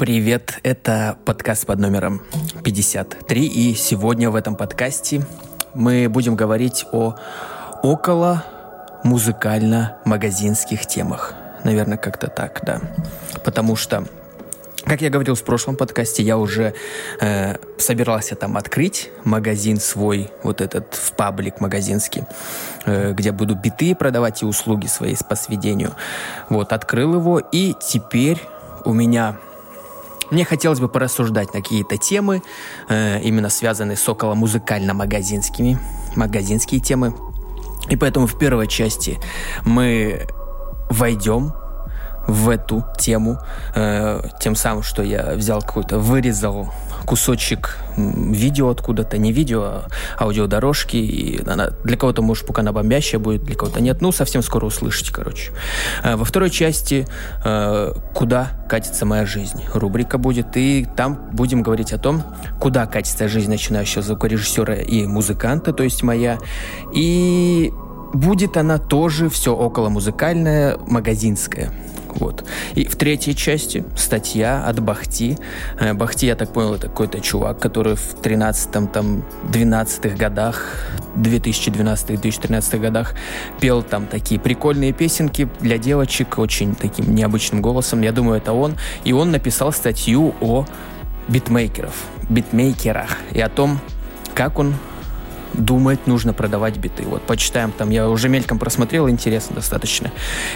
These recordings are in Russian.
Привет, это подкаст под номером 53, и сегодня в этом подкасте мы будем говорить о около музыкально-магазинских темах. Наверное, как-то так, да. Потому что, как я говорил в прошлом подкасте, я уже э, собирался там открыть магазин свой, вот этот в паблик магазинский, э, где буду биты продавать и услуги свои по сведению. Вот, открыл его, и теперь у меня мне хотелось бы порассуждать на какие-то темы, э, именно связанные с около музыкально-магазинскими, магазинские темы. И поэтому в первой части мы войдем в эту тему, э, тем самым, что я взял какой-то, вырезал кусочек видео откуда-то, не видео, а аудиодорожки, и она для кого-то, может, пока она бомбящая будет, для кого-то нет, ну, совсем скоро услышите, короче. Э, во второй части э, «Куда катится моя жизнь?» рубрика будет, и там будем говорить о том, куда катится жизнь начинающего звукорежиссера и музыканта, то есть моя, и будет она тоже все около музыкальная, магазинская. Вот. И в третьей части статья от Бахти. Э, Бахти, я так понял, это какой-то чувак, который в 13-м, там, 12-х годах, 2012-2013 годах пел там такие прикольные песенки для девочек очень таким необычным голосом. Я думаю, это он. И он написал статью о битмейкеров, битмейкерах и о том, как он думает, нужно продавать биты. Вот, почитаем там, я уже мельком просмотрел, интересно достаточно.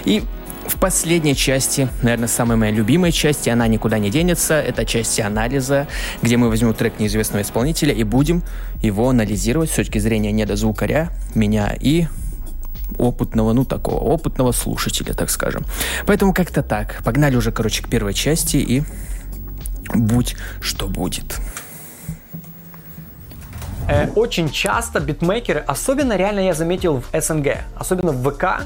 И в последней части, наверное, самой моей любимой части, она никуда не денется, это часть анализа, где мы возьмем трек неизвестного исполнителя и будем его анализировать с точки зрения недозвукаря, меня и опытного, ну такого, опытного слушателя, так скажем. Поэтому как-то так. Погнали уже, короче, к первой части и будь что будет. Э, очень часто битмейкеры, особенно реально я заметил в СНГ, особенно в ВК,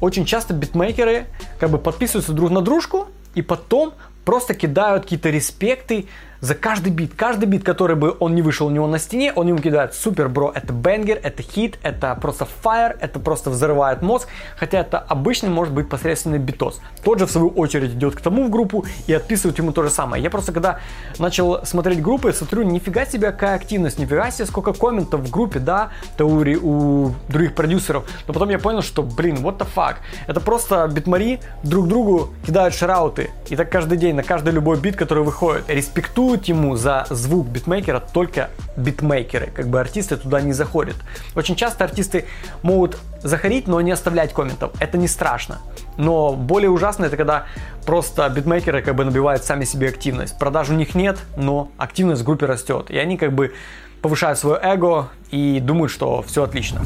очень часто битмейкеры как бы подписываются друг на дружку и потом просто кидают какие-то респекты за каждый бит. Каждый бит, который бы он не вышел у него на стене, он ему кидает супер, бро, это бенгер, это хит, это просто фаер, это просто взрывает мозг, хотя это обычный может быть посредственный битос. Тот же в свою очередь идет к тому в группу и отписывает ему то же самое. Я просто когда начал смотреть группы, смотрю, нифига себе какая активность, нифига себе сколько комментов в группе, да, теории у других продюсеров. Но потом я понял, что, блин, what the fuck. Это просто битмари друг другу кидают шрауты. И так каждый день, на каждый любой бит, который выходит. Респектую Платят ему за звук битмейкера только битмейкеры, как бы артисты туда не заходят. Очень часто артисты могут заходить, но не оставлять комментов. Это не страшно. Но более ужасно это когда просто битмейкеры как бы набивают сами себе активность. Продаж у них нет, но активность в группе растет. И они как бы повышают свое эго и думают, что все отлично.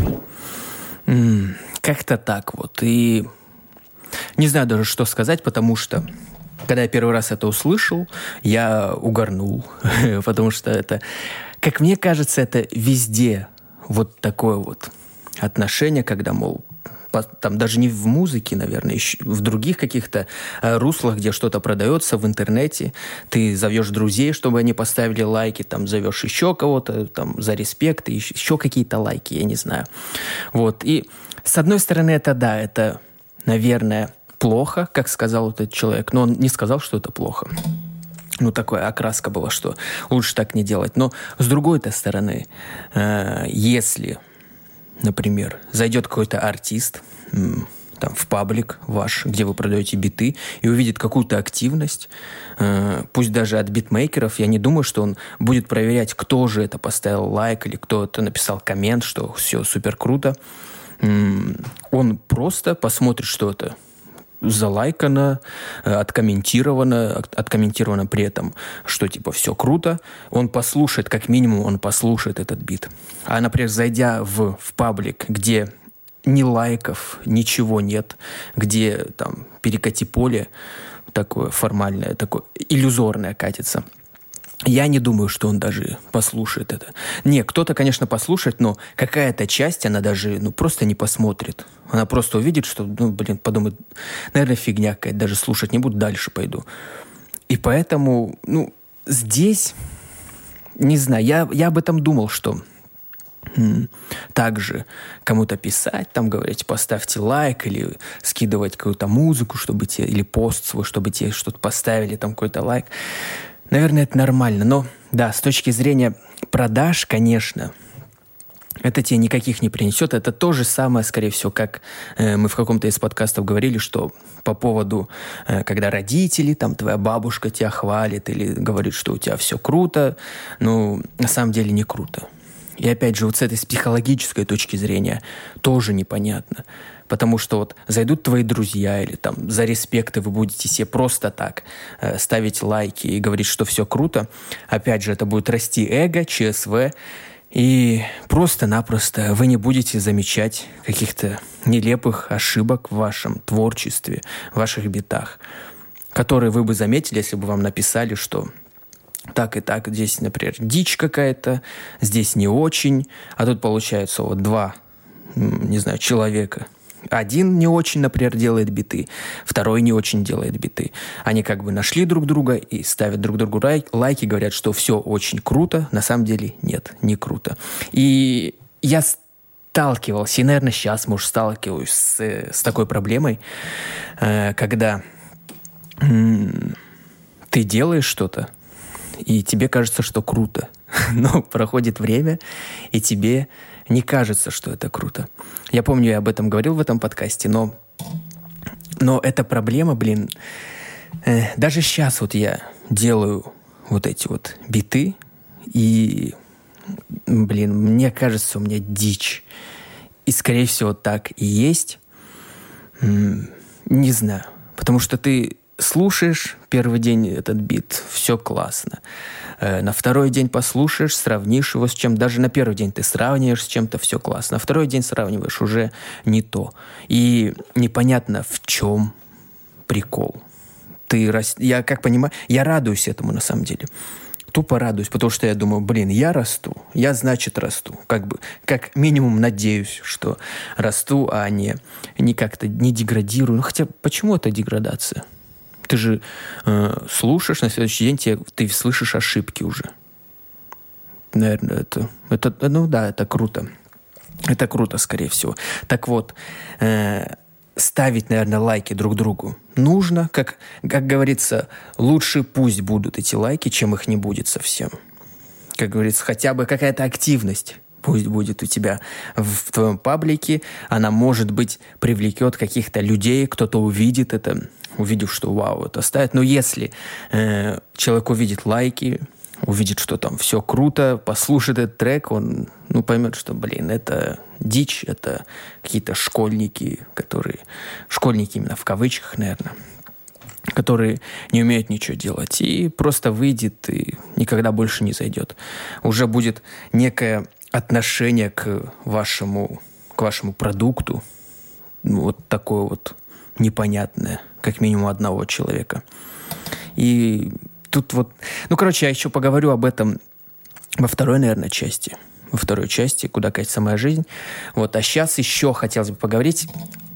Как-то так вот. И не знаю даже, что сказать, потому что когда я первый раз это услышал, я угорнул, потому что это, как мне кажется, это везде вот такое вот отношение, когда, мол, там даже не в музыке, наверное, еще в других каких-то э, руслах, где что-то продается в интернете, ты зовешь друзей, чтобы они поставили лайки, там зовешь еще кого-то там за респект, и еще какие-то лайки, я не знаю. Вот. И с одной стороны, это да, это, наверное, плохо, как сказал этот человек, но он не сказал, что это плохо. Ну, такая окраска была, что лучше так не делать. Но с другой-то стороны, э, если, например, зайдет какой-то артист, там, в паблик ваш, где вы продаете биты, и увидит какую-то активность, э, пусть даже от битмейкеров, я не думаю, что он будет проверять, кто же это поставил лайк или кто это написал коммент, что все супер круто. Он просто посмотрит, что это залайкано, э, откомментировано, откомментировано при этом, что типа все круто, он послушает, как минимум он послушает этот бит. А, например, зайдя в, в паблик, где ни лайков, ничего нет, где там перекати поле, такое формальное, такое иллюзорное катится – я не думаю, что он даже послушает это. Не, кто-то, конечно, послушает, но какая-то часть, она даже, ну, просто не посмотрит. Она просто увидит, что, ну, блин, подумает, наверное, фигня какая-то, даже слушать не буду, дальше пойду. И поэтому, ну, здесь, не знаю, я, я об этом думал, что также кому-то писать, там говорить, поставьте лайк или скидывать какую-то музыку, чтобы те, или пост свой, чтобы те что-то поставили, там какой-то лайк. Наверное, это нормально. Но да, с точки зрения продаж, конечно, это тебе никаких не принесет. Это то же самое, скорее всего, как э, мы в каком-то из подкастов говорили, что по поводу, э, когда родители, там твоя бабушка тебя хвалит или говорит, что у тебя все круто, ну, на самом деле не круто. И опять же, вот с этой с психологической точки зрения тоже непонятно. Потому что вот зайдут твои друзья или там за респекты вы будете себе просто так э, ставить лайки и говорить, что все круто. Опять же, это будет расти эго, ЧСВ. И просто-напросто вы не будете замечать каких-то нелепых ошибок в вашем творчестве, в ваших битах, которые вы бы заметили, если бы вам написали, что так и так, здесь, например, дичь какая-то, здесь не очень, а тут получается вот два, не знаю, человека. Один не очень, например, делает биты, второй не очень делает биты. Они как бы нашли друг друга и ставят друг другу лайки, говорят, что все очень круто, на самом деле нет, не круто. И я сталкивался, и, наверное, сейчас, может, сталкиваюсь с, с такой проблемой, э, когда ты делаешь что-то, и тебе кажется, что круто. Но проходит время, и тебе не кажется, что это круто. Я помню, я об этом говорил в этом подкасте, но, но эта проблема, блин, э, даже сейчас вот я делаю вот эти вот биты, и, блин, мне кажется, у меня дичь. И, скорее всего, так и есть. Не знаю. Потому что ты слушаешь первый день этот бит, все классно. Э, на второй день послушаешь, сравнишь его с чем. Даже на первый день ты сравниваешь с чем-то, все классно. На второй день сравниваешь уже не то. И непонятно, в чем прикол. Ты, я как понимаю, я радуюсь этому на самом деле тупо радуюсь, потому что я думаю, блин, я расту, я, значит, расту. Как бы, как минимум надеюсь, что расту, а не, не как-то не деградирую. Ну, хотя, почему это деградация? Ты же э, слушаешь, на следующий день тебе, ты слышишь ошибки уже. Наверное, это, это, ну да, это круто. Это круто, скорее всего. Так вот, э, ставить, наверное, лайки друг другу нужно. Как, как говорится, лучше пусть будут эти лайки, чем их не будет совсем. Как говорится, хотя бы какая-то активность пусть будет у тебя в твоем паблике, она, может быть, привлекет каких-то людей, кто-то увидит это, увидев, что вау, это ставит. Но если э, человек увидит лайки, увидит, что там все круто, послушает этот трек, он ну, поймет, что, блин, это дичь, это какие-то школьники, которые... Школьники именно в кавычках, наверное которые не умеют ничего делать, и просто выйдет и никогда больше не зайдет. Уже будет некое отношение к вашему, к вашему продукту ну, вот такое вот непонятное, как минимум одного человека. И тут вот... Ну, короче, я еще поговорю об этом во второй, наверное, части. Во второй части «Куда катится моя жизнь». Вот, а сейчас еще хотелось бы поговорить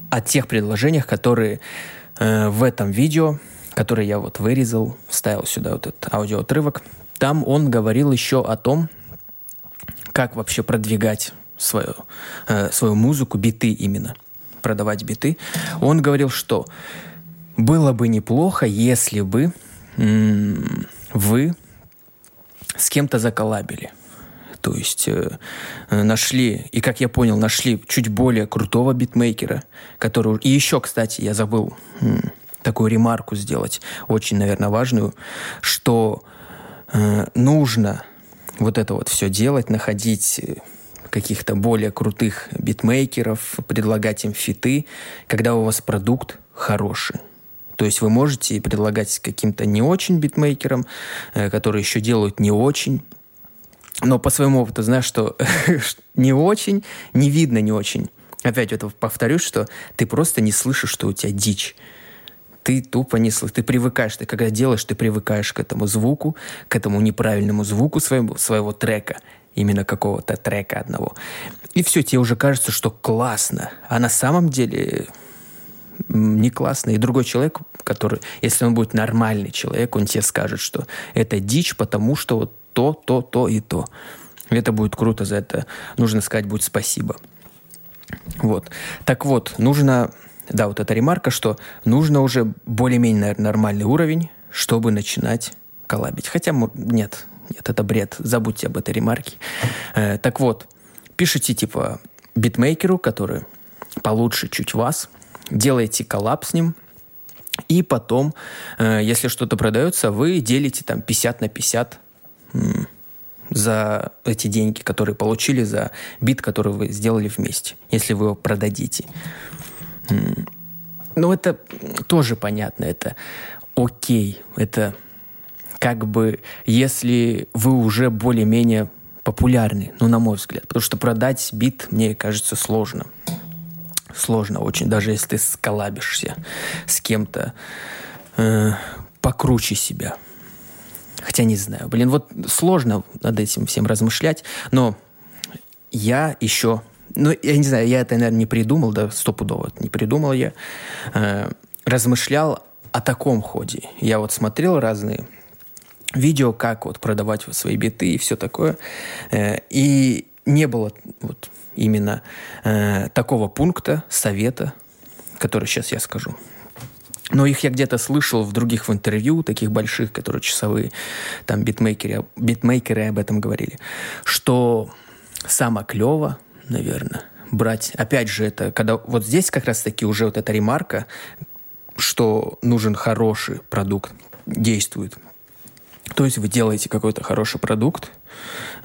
о тех предложениях, которые э, в этом видео, которые я вот вырезал, вставил сюда вот этот аудиоотрывок. Там он говорил еще о том, как вообще продвигать свою, э, свою музыку, биты именно, продавать биты, он говорил, что было бы неплохо, если бы м- вы с кем-то заколабили. То есть э, нашли, и как я понял, нашли чуть более крутого битмейкера, который... И еще, кстати, я забыл м- такую ремарку сделать, очень, наверное, важную, что э, нужно вот это вот все делать, находить э, каких-то более крутых битмейкеров, предлагать им фиты, когда у вас продукт хороший. То есть вы можете предлагать каким-то не очень битмейкерам, э, которые еще делают не очень, но по своему опыту знаешь, что не очень, не видно не очень. Опять это повторюсь, что ты просто не слышишь, что у тебя дичь ты тупо не слышишь. Ты привыкаешь, ты когда делаешь, ты привыкаешь к этому звуку, к этому неправильному звуку своего, своего трека, именно какого-то трека одного. И все, тебе уже кажется, что классно. А на самом деле не классно. И другой человек, который, если он будет нормальный человек, он тебе скажет, что это дичь, потому что вот то, то, то и то. Это будет круто, за это нужно сказать будет спасибо. Вот. Так вот, нужно, да, вот эта ремарка, что нужно уже более-менее, нормальный уровень, чтобы начинать коллабить. Хотя, нет, нет, это бред, забудьте об этой ремарке. Э, так вот, пишите, типа, битмейкеру, который получше чуть вас, делаете коллаб с ним, и потом, э, если что-то продается, вы делите там 50 на 50 за эти деньги, которые получили за бит, который вы сделали вместе, если вы его продадите. Ну, это тоже понятно, это окей, это как бы, если вы уже более-менее популярны, ну, на мой взгляд, потому что продать бит, мне кажется, сложно. Сложно очень, даже если ты сколабишься с кем-то э, покруче себя. Хотя не знаю. Блин, вот сложно над этим всем размышлять, но я еще... Ну, я не знаю, я это, наверное, не придумал, да, стопудово не придумал я. Э, размышлял о таком ходе. Я вот смотрел разные видео, как вот продавать свои биты и все такое. Э, и не было вот именно э, такого пункта, совета, который сейчас я скажу. Но их я где-то слышал в других в интервью, таких больших, которые часовые, там битмейкеры, битмейкеры об этом говорили, что самое клево, наверное, брать, опять же, это когда вот здесь как раз-таки уже вот эта ремарка, что нужен хороший продукт, действует. То есть вы делаете какой-то хороший продукт,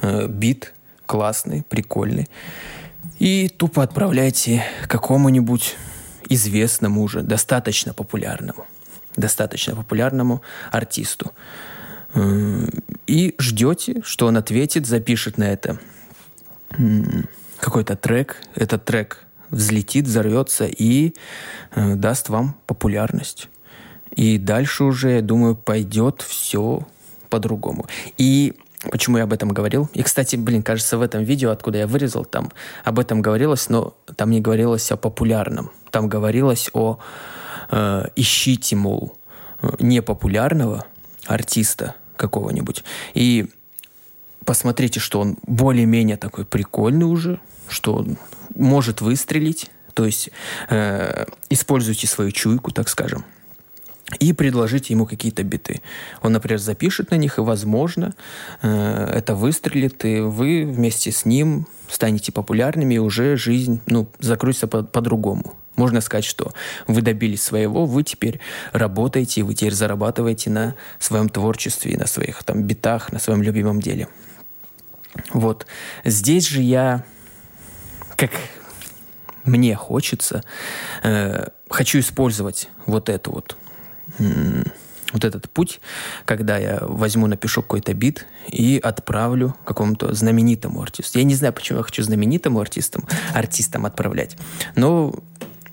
э, бит классный, прикольный, и тупо отправляете какому-нибудь известному уже, достаточно популярному, достаточно популярному артисту. И ждете, что он ответит, запишет на это какой-то трек. Этот трек взлетит, взорвется и э, даст вам популярность. И дальше уже, я думаю, пойдет все по-другому. И Почему я об этом говорил? И, кстати, блин, кажется, в этом видео, откуда я вырезал, там об этом говорилось, но там не говорилось о популярном. Там говорилось о э, ищите, мол, э, непопулярного артиста какого-нибудь. И посмотрите, что он более-менее такой прикольный уже, что может выстрелить. То есть э, используйте свою чуйку, так скажем и предложить ему какие-то биты. Он, например, запишет на них, и, возможно, э, это выстрелит, и вы вместе с ним станете популярными, и уже жизнь ну, закроется по- по-другому. Можно сказать, что вы добились своего, вы теперь работаете, вы теперь зарабатываете на своем творчестве, на своих там битах, на своем любимом деле. Вот. Здесь же я, как мне хочется, э, хочу использовать вот эту вот вот этот путь, когда я возьму, напишу какой-то бит и отправлю какому-то знаменитому артисту. Я не знаю, почему я хочу знаменитому артистам, артистам отправлять, но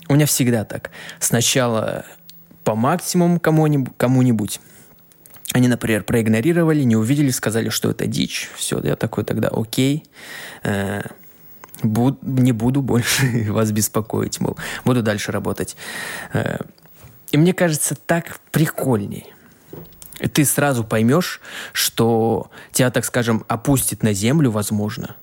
у меня всегда так. Сначала по максимуму кому-нибудь, кому-нибудь. Они, например, проигнорировали, не увидели, сказали, что это дичь. Все, я такой тогда, окей, э, буд, не буду больше вас беспокоить, мол, буду дальше работать. Э, и мне кажется, так прикольней. Ты сразу поймешь, что тебя, так скажем, опустит на землю, возможно.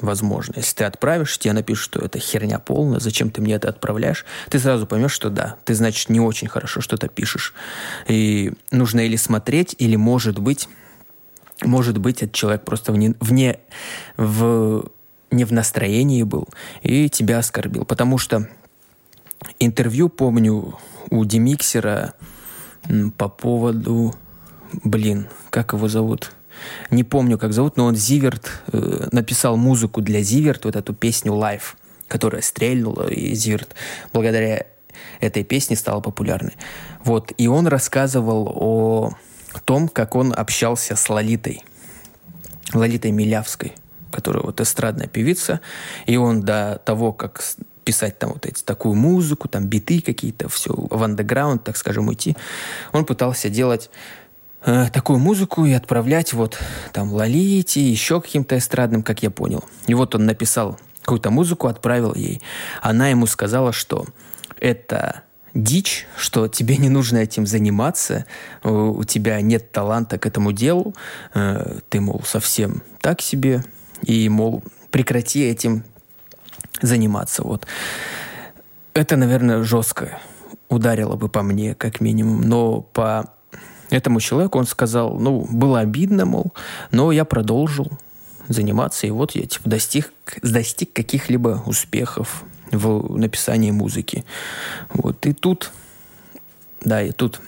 Возможно. Если ты отправишь, тебе напишут, что это херня полная, зачем ты мне это отправляешь, ты сразу поймешь, что да, ты, значит, не очень хорошо что-то пишешь. И нужно или смотреть, или, может быть, может быть, этот человек просто вне, вне в, не в настроении был и тебя оскорбил. Потому что интервью, помню, у Демиксера по поводу... Блин, как его зовут? Не помню, как зовут, но он Зиверт э, написал музыку для Зиверт, вот эту песню «Life», которая стрельнула, и Зиверт благодаря этой песне стал популярной. Вот, и он рассказывал о том, как он общался с Лолитой, Лолитой Милявской, которая вот эстрадная певица, и он до того, как писать там вот эти, такую музыку, там биты какие-то, все в андеграунд, так скажем, уйти. Он пытался делать э, такую музыку и отправлять вот там Лолите, еще каким-то эстрадным, как я понял. И вот он написал какую-то музыку, отправил ей. Она ему сказала, что это дичь, что тебе не нужно этим заниматься, у тебя нет таланта к этому делу, э, ты, мол, совсем так себе, и, мол, прекрати этим заниматься. Вот. Это, наверное, жестко ударило бы по мне, как минимум. Но по этому человеку он сказал, ну, было обидно, мол, но я продолжил заниматься, и вот я типа достиг, достиг каких-либо успехов в написании музыки. Вот, и тут, да, и тут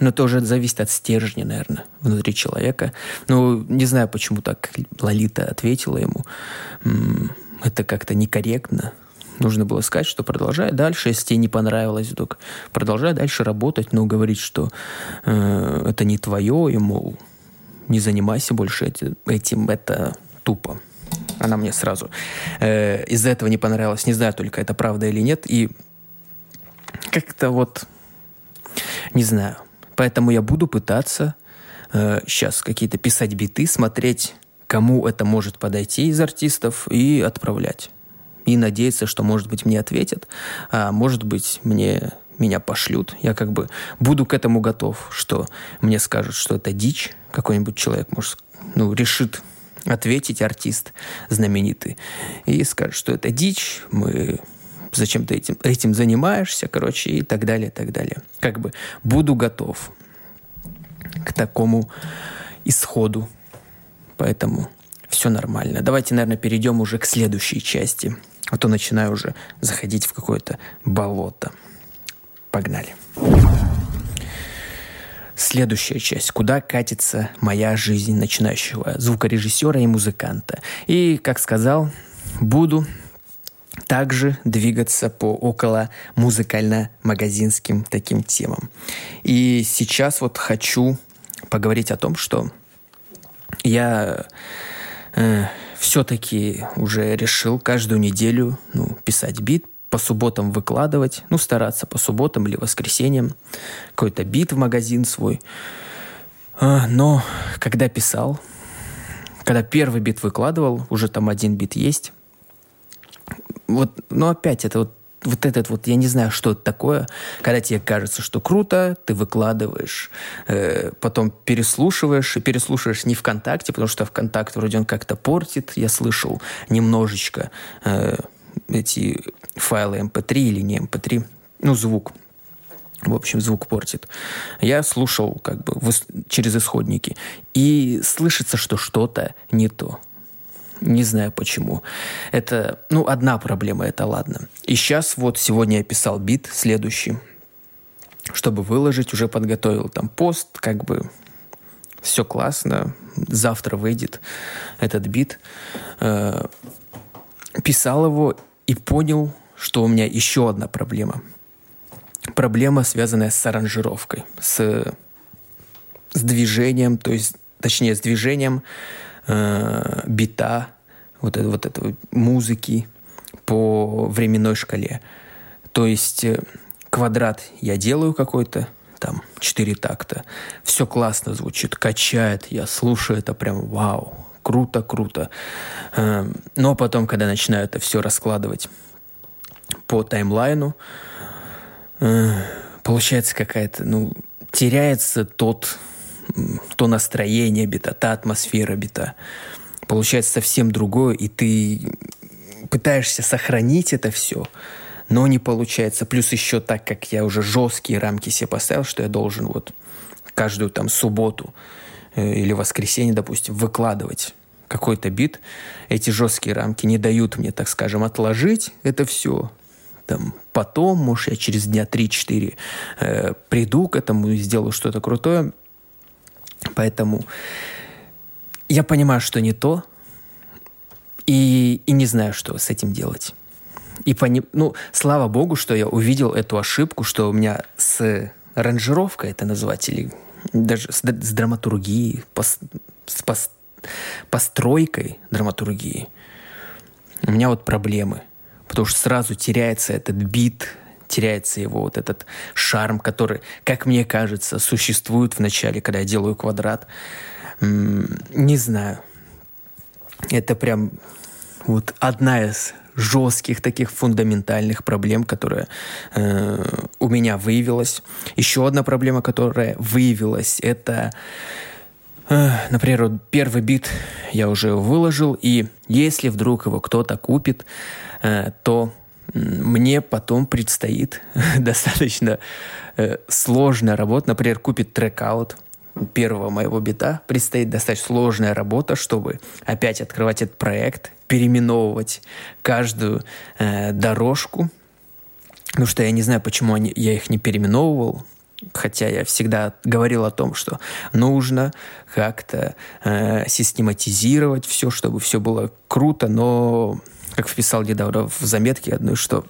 но это уже зависит от стержня, наверное, внутри человека. Ну, не знаю, почему так Лолита ответила ему. Это как-то некорректно. Нужно было сказать, что продолжай дальше, если тебе не понравилось вдруг. Продолжай дальше работать, но говорить, что э, это не твое, и, мол, не занимайся больше этим это тупо. Она мне сразу э, из-за этого не понравилась. Не знаю только, это правда или нет. И как-то вот, не знаю. Поэтому я буду пытаться э, сейчас какие-то писать биты, смотреть, кому это может подойти из артистов и отправлять. И надеяться, что, может быть, мне ответят, а может быть, мне меня пошлют. Я как бы буду к этому готов, что мне скажут, что это дичь. Какой-нибудь человек, может, ну, решит ответить, артист знаменитый, и скажет, что это дичь, мы зачем ты этим, этим занимаешься, короче, и так далее, и так далее. Как бы буду готов к такому исходу. Поэтому все нормально. Давайте, наверное, перейдем уже к следующей части. А то начинаю уже заходить в какое-то болото. Погнали. Следующая часть. Куда катится моя жизнь начинающего звукорежиссера и музыканта. И, как сказал, буду также двигаться по около музыкально-магазинским таким темам. И сейчас вот хочу поговорить о том, что я э, все-таки уже решил каждую неделю ну, писать бит, по субботам выкладывать, ну, стараться по субботам или воскресеньям, какой-то бит в магазин свой. А, но когда писал, когда первый бит выкладывал, уже там один бит есть, вот, ну, опять это вот вот этот вот, я не знаю, что это такое, когда тебе кажется, что круто, ты выкладываешь, э, потом переслушиваешь, и переслушиваешь не ВКонтакте, потому что ВКонтакт вроде он как-то портит, я слышал немножечко э, эти файлы MP3 или не MP3, ну, звук. В общем, звук портит. Я слушал как бы через исходники. И слышится, что что-то не то. Не знаю почему. Это, ну, одна проблема, это ладно. И сейчас вот сегодня я писал бит следующий, чтобы выложить, уже подготовил там пост, как бы все классно, завтра выйдет этот бит. Э, писал его и понял, что у меня еще одна проблема. Проблема, связанная с аранжировкой, с, с движением, то есть, точнее, с движением э, бита, вот, это, вот этого музыки по временной шкале. То есть э, квадрат я делаю какой-то, там, четыре такта. Все классно звучит, качает, я слушаю это прям вау, круто, круто. Э, но потом, когда начинаю это все раскладывать по таймлайну, э, получается какая-то, ну, теряется тот то настроение бита, та атмосфера бита. Получается совсем другое, и ты пытаешься сохранить это все, но не получается. Плюс еще так, как я уже жесткие рамки себе поставил, что я должен вот каждую там субботу э, или воскресенье, допустим, выкладывать какой-то бит, эти жесткие рамки не дают мне, так скажем, отложить это все. Там, потом, может, я через дня 3-4 э, приду к этому и сделаю что-то крутое. Поэтому я понимаю, что не то, и, и не знаю, что с этим делать. И пони... ну, слава богу, что я увидел эту ошибку, что у меня с аранжировкой это назвать, или даже с, с драматургией, пос, с пос, постройкой драматургии, у меня вот проблемы. Потому что сразу теряется этот бит, теряется его вот этот шарм, который, как мне кажется, существует в начале, когда я делаю квадрат. Не знаю. Это прям вот одна из жестких таких фундаментальных проблем, которая э, у меня выявилась. Еще одна проблема, которая выявилась, это Например, вот первый бит я уже выложил, и если вдруг его кто-то купит, э, то мне потом предстоит достаточно э, сложная работа. Например, купит трек-аут первого моего бита. Предстоит достаточно сложная работа, чтобы опять открывать этот проект, переименовывать каждую э, дорожку. Потому что я не знаю, почему они, я их не переименовывал хотя я всегда говорил о том, что нужно как-то э, систематизировать все, чтобы все было круто, но, как вписал недавно в заметке одной, что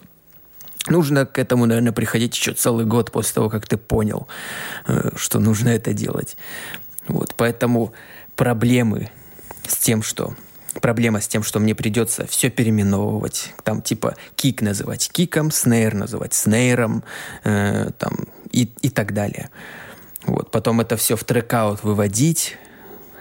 нужно к этому, наверное, приходить еще целый год после того, как ты понял, э, что нужно это делать. Вот, поэтому проблемы с тем, что проблема с тем, что мне придется все переименовывать, там типа кик называть киком, снейр называть снейром, э, там и, и так далее. Вот. Потом это все в трекаут выводить.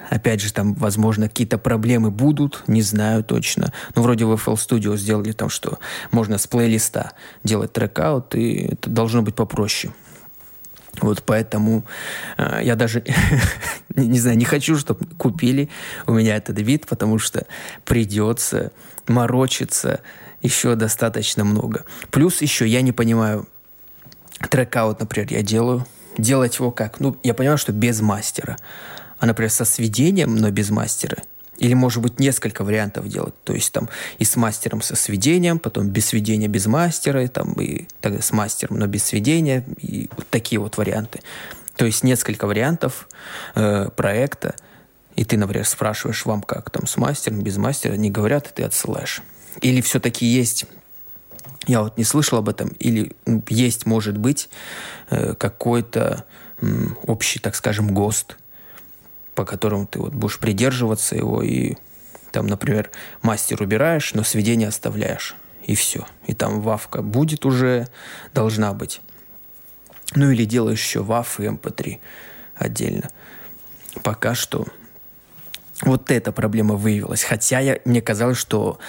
Опять же, там, возможно, какие-то проблемы будут, не знаю точно. Но вроде в FL Studio сделали там, что можно с плейлиста делать трекаут, и это должно быть попроще. Вот поэтому э, я даже, не, не знаю, не хочу, чтобы купили у меня этот вид, потому что придется морочиться еще достаточно много. Плюс еще я не понимаю, трекаут, например, я делаю. Делать его как? Ну, я понимаю, что без мастера. А, например, со сведением, но без мастера. Или, может быть, несколько вариантов делать. То есть там и с мастером со сведением, потом без сведения без мастера, там, и тогда с мастером, но без сведения. И вот такие вот варианты. То есть несколько вариантов э, проекта. И ты, например, спрашиваешь, вам как там с мастером, без мастера, не говорят, и ты отсылаешь. Или все-таки есть я вот не слышал об этом, или ну, есть, может быть, э, какой-то общий, так скажем, ГОСТ, по которому ты вот будешь придерживаться его, и там, например, мастер убираешь, но сведение оставляешь, и все. И там вавка будет уже, должна быть. Ну или делаешь еще вав и mp3 эм отдельно. Пока что вот эта проблема выявилась. Хотя я, мне казалось, что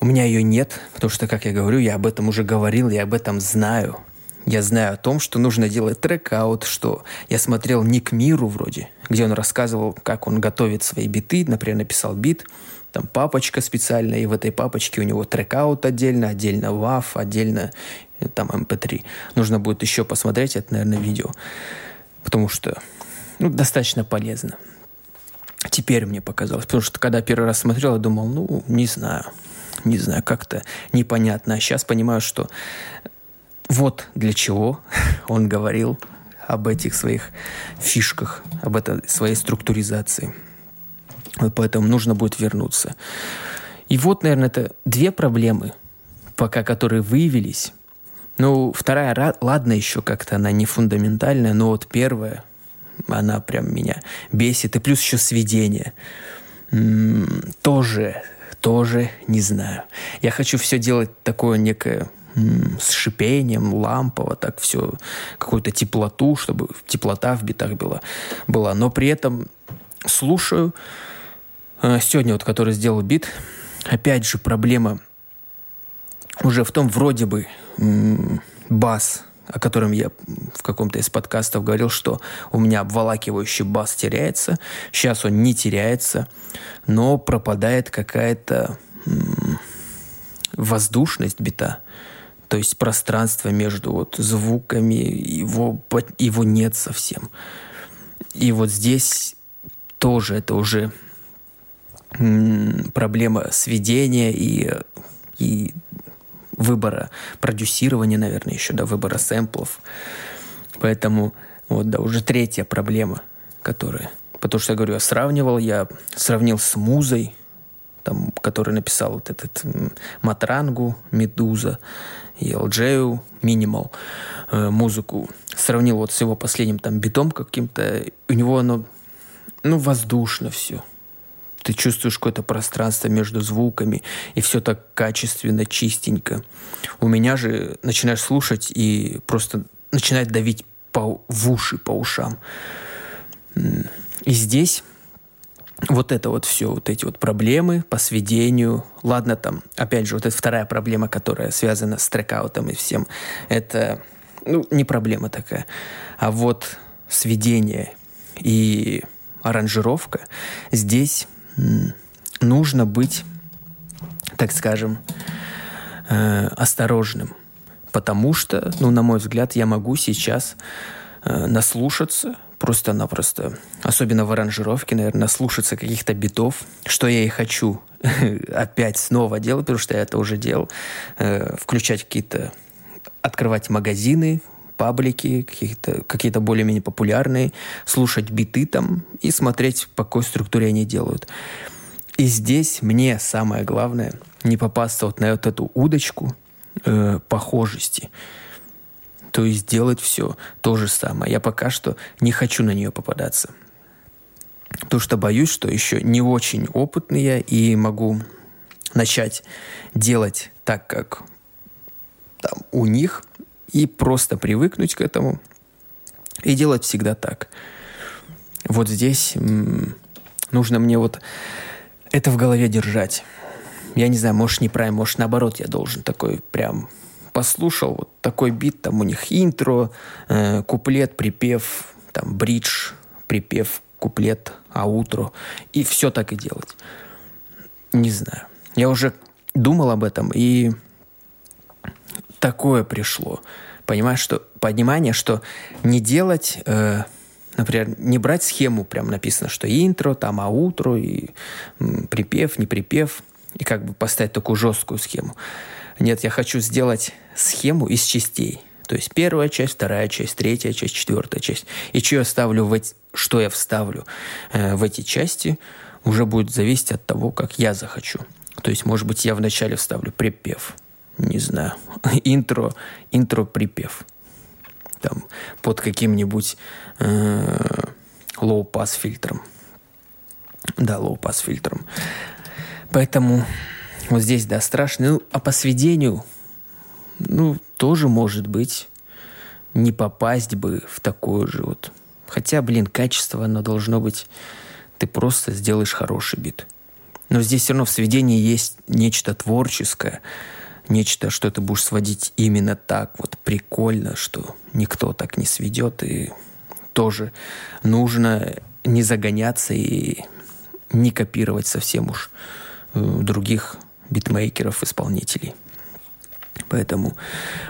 у меня ее нет, потому что, как я говорю, я об этом уже говорил, я об этом знаю. Я знаю о том, что нужно делать трек-аут, что я смотрел Ник Миру вроде, где он рассказывал, как он готовит свои биты, например, написал бит, там папочка специальная, и в этой папочке у него трек-аут отдельно, отдельно WAV, отдельно э, там MP3. Эм нужно будет еще посмотреть это, наверное, видео, потому что ну, достаточно полезно. Теперь мне показалось, потому что когда первый раз смотрел, я думал, ну, не знаю, не знаю, как-то непонятно. А сейчас понимаю, что вот для чего он говорил об этих своих фишках, об этой своей структуризации. Вот поэтому нужно будет вернуться. И вот, наверное, это две проблемы, пока которые выявились. Ну, вторая, ладно, еще как-то она не фундаментальная, но вот первая, она прям меня бесит. И плюс еще сведение. М-м, тоже тоже не знаю. Я хочу все делать такое некое с шипением, лампово, так все, какую-то теплоту, чтобы теплота в битах была. была. Но при этом слушаю. Э, сегодня вот, который сделал бит, опять же проблема уже в том, вроде бы бас о котором я в каком-то из подкастов говорил, что у меня обволакивающий бас теряется. Сейчас он не теряется, но пропадает какая-то воздушность бита. То есть пространство между вот звуками, его, его нет совсем. И вот здесь тоже это уже проблема сведения и, и выбора продюсирования, наверное, еще, до выбора сэмплов. Поэтому вот, да, уже третья проблема, которая... Потому что, я говорю, я сравнивал, я сравнил с Музой, там, который написал вот этот Матрангу, Медуза и Minimal э, музыку. Сравнил вот с его последним там битом каким-то. У него оно, ну, воздушно все ты чувствуешь какое-то пространство между звуками, и все так качественно, чистенько. У меня же начинаешь слушать и просто начинает давить по, в уши, по ушам. И здесь вот это вот все, вот эти вот проблемы по сведению. Ладно, там, опять же, вот эта вторая проблема, которая связана с трекаутом и всем, это, ну, не проблема такая. А вот сведение и аранжировка, здесь нужно быть, так скажем, э, осторожным. Потому что, ну, на мой взгляд, я могу сейчас э, наслушаться просто-напросто, особенно в аранжировке, наверное, наслушаться каких-то битов, что я и хочу опять снова делать, потому что я это уже делал, э, включать какие-то, открывать магазины, паблики, какие-то какие более-менее популярные, слушать биты там и смотреть, по какой структуре они делают. И здесь мне самое главное не попасться вот на вот эту удочку э, похожести. То есть делать все то же самое. Я пока что не хочу на нее попадаться. Потому что боюсь, что еще не очень опытный я и могу начать делать так, как там, у них, и просто привыкнуть к этому и делать всегда так. Вот здесь нужно мне вот это в голове держать. Я не знаю, может неправильно, может наоборот я должен такой прям послушал вот такой бит, там у них интро, э, куплет, припев, там бридж, припев, куплет, аутро, и все так и делать. Не знаю. Я уже думал об этом, и такое пришло. Понимаешь, что понимание, что не делать, э, например, не брать схему, прям написано, что интро, там аутро, и м, припев, не припев, и как бы поставить такую жесткую схему. Нет, я хочу сделать схему из частей. То есть первая часть, вторая часть, третья часть, четвертая часть. И что я ставлю в эти, что я вставлю э, в эти части, уже будет зависеть от того, как я захочу. То есть, может быть, я вначале вставлю припев, не знаю, интро, интро-припев. Там, под каким-нибудь э, low-pass фильтром. Да, low-pass фильтром. Поэтому вот здесь, да, страшно. Ну, а по сведению, ну, тоже может быть не попасть бы в такое же вот. Хотя, блин, качество, оно должно быть... Ты просто сделаешь хороший бит. Но здесь все равно в сведении есть нечто творческое, нечто, что ты будешь сводить именно так, вот прикольно, что никто так не сведет, и тоже нужно не загоняться и не копировать совсем уж э, других битмейкеров, исполнителей. Поэтому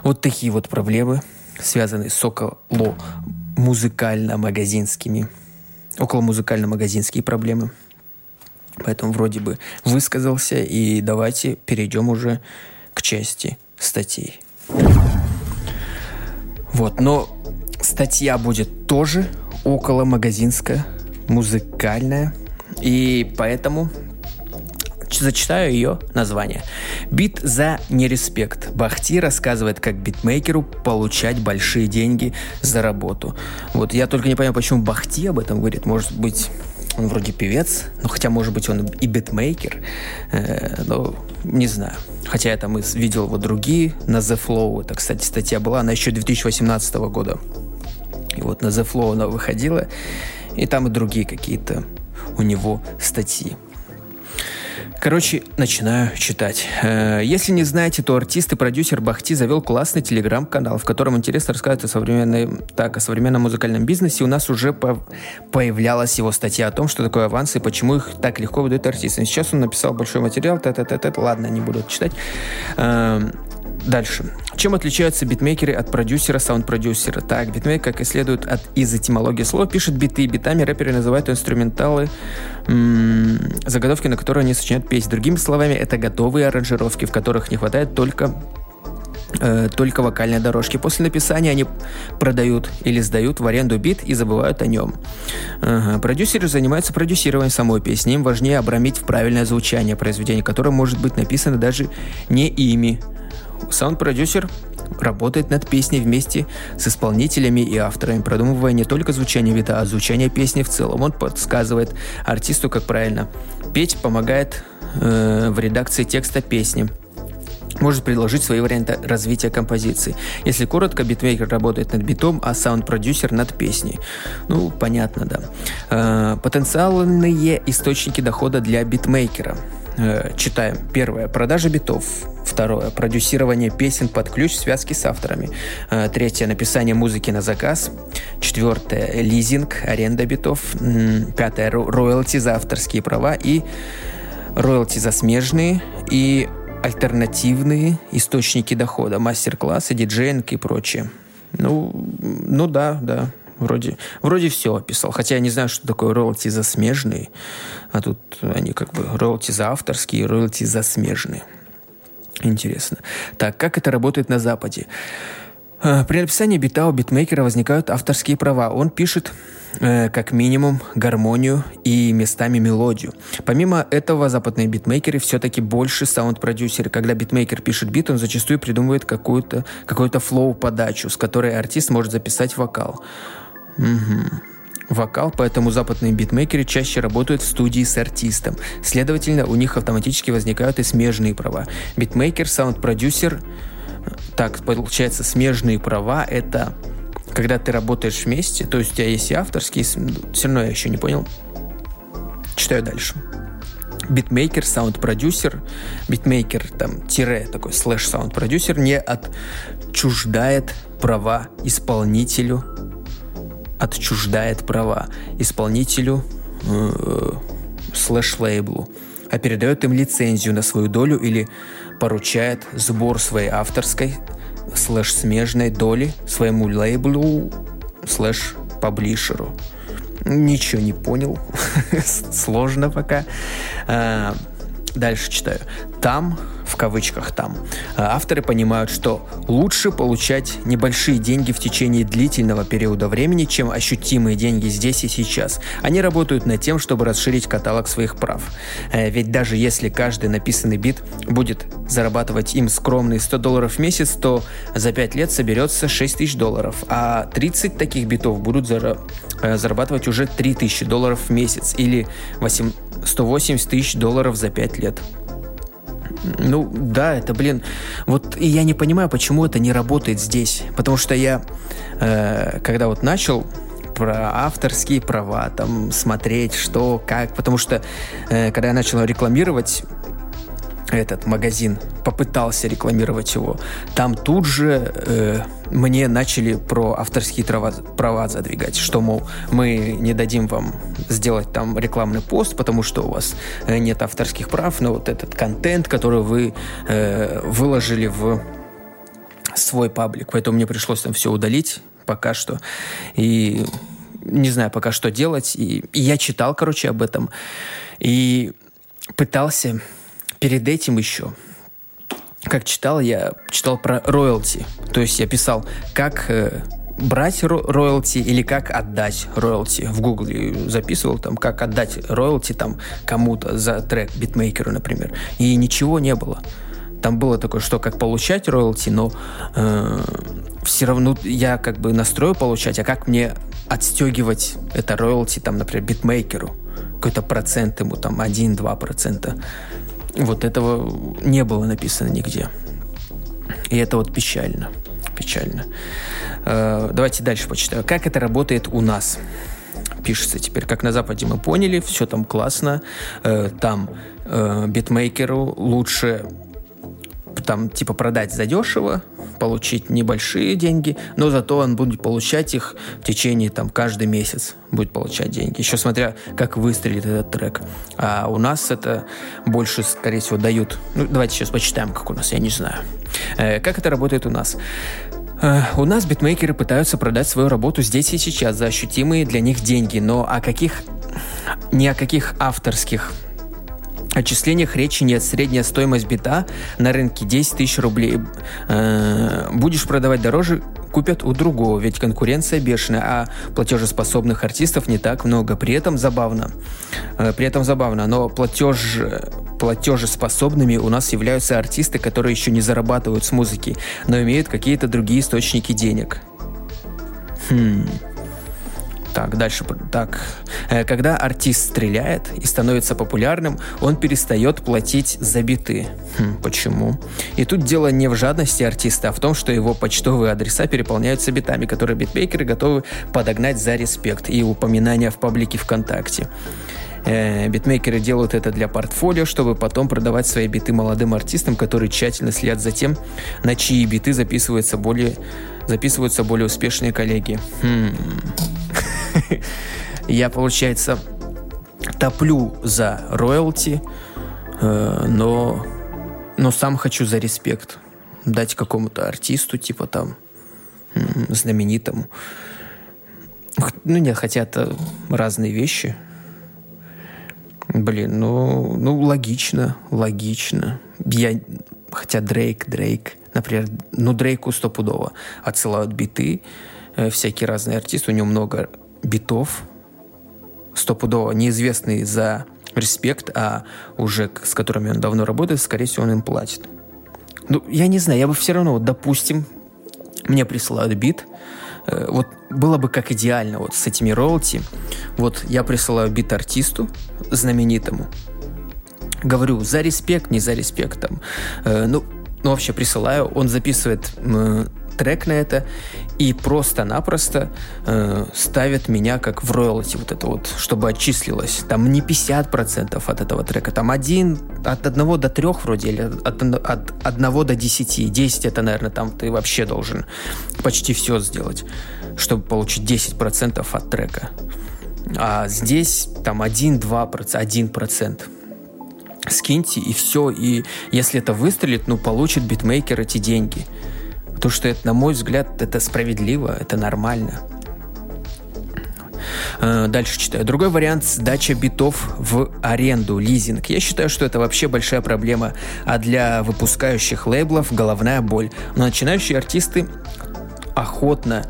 вот такие вот проблемы, связанные с около музыкально-магазинскими, около музыкально-магазинские проблемы. Поэтому вроде бы высказался, и давайте перейдем уже к части статей. Вот, но статья будет тоже около магазинская, музыкальная, и поэтому зачитаю ее название. Бит за нереспект. Бахти рассказывает, как битмейкеру получать большие деньги за работу. Вот я только не понимаю, почему Бахти об этом говорит. Может быть, он вроде певец, но хотя, может быть, он и битмейкер, э, но не знаю. Хотя я там видел вот другие на The Flow, это, кстати, статья была, она еще 2018 года. И вот на The Flow она выходила, и там и другие какие-то у него статьи. Короче, начинаю читать. Э, если не знаете, то артист и продюсер Бахти завел классный телеграм-канал, в котором интересно рассказывать о современной, так, о современном музыкальном бизнесе. У нас уже по появлялась его статья о том, что такое авансы и почему их так легко выдают артисты. Сейчас он написал большой материал, т -т -т -т, ладно, не буду читать. Дальше. Чем отличаются битмейкеры от продюсера, саунд-продюсера? Так, битмейкер, как и следует от, из этимологии слова, пишет биты. Битами рэперы называют инструменталы, м- заготовки, на которые они сочиняют песни. Другими словами, это готовые аранжировки, в которых не хватает только э, только вокальные дорожки. После написания они продают или сдают в аренду бит и забывают о нем. Ага. Продюсеры занимаются продюсированием самой песни. Им важнее обрамить в правильное звучание произведения, которое может быть написано даже не ими, Саунд-продюсер работает над песней вместе с исполнителями и авторами, продумывая не только звучание вида, а звучание песни в целом. Он подсказывает артисту, как правильно петь, помогает э, в редакции текста песни может предложить свои варианты развития композиции. Если коротко, битмейкер работает над битом, а саунд-продюсер над песней. Ну, понятно, да. Э, потенциальные источники дохода для битмейкера – Э, читаем. Первое. Продажа битов. Второе. Продюсирование песен под ключ, связки с авторами. Э, третье. Написание музыки на заказ. Четвертое. Лизинг, аренда битов. Пятое. Роялти за авторские права. И роялти за смежные. И альтернативные источники дохода. Мастер-классы, диджейнг и прочее. Ну, ну да, да. Вроде, вроде все описал. Хотя я не знаю, что такое роялти за смежные. А тут они как бы роялти за авторские, роялти за смежные. Интересно. Так, как это работает на Западе? Э, при написании бита у битмейкера возникают авторские права. Он пишет э, как минимум гармонию и местами мелодию. Помимо этого, западные битмейкеры все-таки больше саунд-продюсеры. Когда битмейкер пишет бит, он зачастую придумывает какую-то какой-то flow-подачу, с которой артист может записать вокал. Угу. Вокал, поэтому западные битмейкеры чаще работают в студии с артистом. Следовательно, у них автоматически возникают и смежные права. Битмейкер, саунд-продюсер, так, получается, смежные права — это когда ты работаешь вместе, то есть у тебя есть и авторские, все равно я еще не понял. Читаю дальше. Битмейкер, саунд-продюсер, битмейкер, там, тире, такой слэш саунд-продюсер не отчуждает права исполнителю отчуждает права исполнителю э, слэш-лейблу, а передает им лицензию на свою долю или поручает сбор своей авторской слэш-смежной доли своему лейблу слэш-паблишеру. Ничего не понял. Сложно пока. А, дальше читаю. Там в кавычках там, а авторы понимают, что лучше получать небольшие деньги в течение длительного периода времени, чем ощутимые деньги здесь и сейчас. Они работают над тем, чтобы расширить каталог своих прав. Э, ведь даже если каждый написанный бит будет зарабатывать им скромные 100 долларов в месяц, то за 5 лет соберется 6 тысяч долларов, а 30 таких битов будут зара- э, зарабатывать уже 3 тысячи долларов в месяц или 8 180 тысяч долларов за 5 лет. Ну, да, это, блин, вот и я не понимаю, почему это не работает здесь. Потому что я, э, когда вот начал про авторские права, там, смотреть, что, как, потому что, э, когда я начал рекламировать этот магазин, попытался рекламировать его, там тут же э, мне начали про авторские права, права задвигать, что, мол, мы не дадим вам сделать там рекламный пост, потому что у вас э, нет авторских прав, но вот этот контент, который вы э, выложили в свой паблик, поэтому мне пришлось там все удалить пока что, и не знаю пока что делать, и, и я читал, короче, об этом, и пытался перед этим еще, как читал, я читал про роялти. То есть я писал, как э, брать роялти или как отдать роялти. В Гугле записывал там, как отдать роялти там кому-то за трек, битмейкеру, например. И ничего не было. Там было такое, что как получать роялти, но э, все равно я как бы настрою получать, а как мне отстегивать это роялти, там, например, битмейкеру. Какой-то процент ему, там, 1-2 процента. Вот этого не было написано нигде. И это вот печально. Печально. Э, давайте дальше почитаю. Как это работает у нас? Пишется теперь, как на Западе мы поняли, все там классно. Э, там э, битмейкеру лучше там типа продать задешево, получить небольшие деньги, но зато он будет получать их в течение там каждый месяц будет получать деньги. Еще смотря, как выстрелит этот трек. А у нас это больше, скорее всего, дают. Ну, давайте сейчас почитаем, как у нас, я не знаю. Э, как это работает у нас? Э, у нас битмейкеры пытаются продать свою работу здесь и сейчас за ощутимые для них деньги, но о каких ни о каких авторских отчислениях речи нет. Средняя стоимость бита на рынке 10 тысяч рублей. Э, будешь продавать дороже, купят у другого, ведь конкуренция бешеная, а платежеспособных артистов не так много. При этом забавно. Э, при этом забавно, но платеж, платежеспособными у нас являются артисты, которые еще не зарабатывают с музыки, но имеют какие-то другие источники денег. Хм. Так, дальше. Так. Э, когда артист стреляет и становится популярным, он перестает платить за биты. Хм, почему? И тут дело не в жадности артиста, а в том, что его почтовые адреса переполняются битами, которые битмейкеры готовы подогнать за респект и упоминания в паблике ВКонтакте. Э, битмейкеры делают это для портфолио, чтобы потом продавать свои биты молодым артистам, которые тщательно следят за тем, на чьи биты записываются более, записываются более успешные коллеги. Хм. Я, получается, топлю за роялти, э, но, но сам хочу за респект дать какому-то артисту, типа там, знаменитому. Ну, нет, хотя это разные вещи. Блин, ну, ну логично, логично. Я, хотя Дрейк, Дрейк, например, ну Дрейку стопудово отсылают биты, э, всякие разные артисты, у него много битов, стопудово неизвестные за респект, а уже с которыми он давно работает, скорее всего, он им платит. Ну, я не знаю, я бы все равно, вот, допустим, мне присылают бит, э, вот было бы как идеально вот с этими роялти. Вот я присылаю бит артисту знаменитому, говорю за респект, не за респект там, э, ну, ну вообще присылаю, он записывает э, трек на это и просто-напросто э, ставит меня как в роялти вот это вот, чтобы отчислилось. Там не 50% от этого трека, там один, от 1 до 3 вроде, или от, от 1 до 10. 10 это, наверное, там ты вообще должен почти все сделать, чтобы получить 10% от трека. А здесь там 1-2%, 1% скиньте, и все. И если это выстрелит, ну, получит битмейкер эти деньги. То, что это, на мой взгляд, это справедливо, это нормально. Э, дальше читаю. Другой вариант – сдача битов в аренду, лизинг. Я считаю, что это вообще большая проблема, а для выпускающих лейблов – головная боль. Но начинающие артисты охотно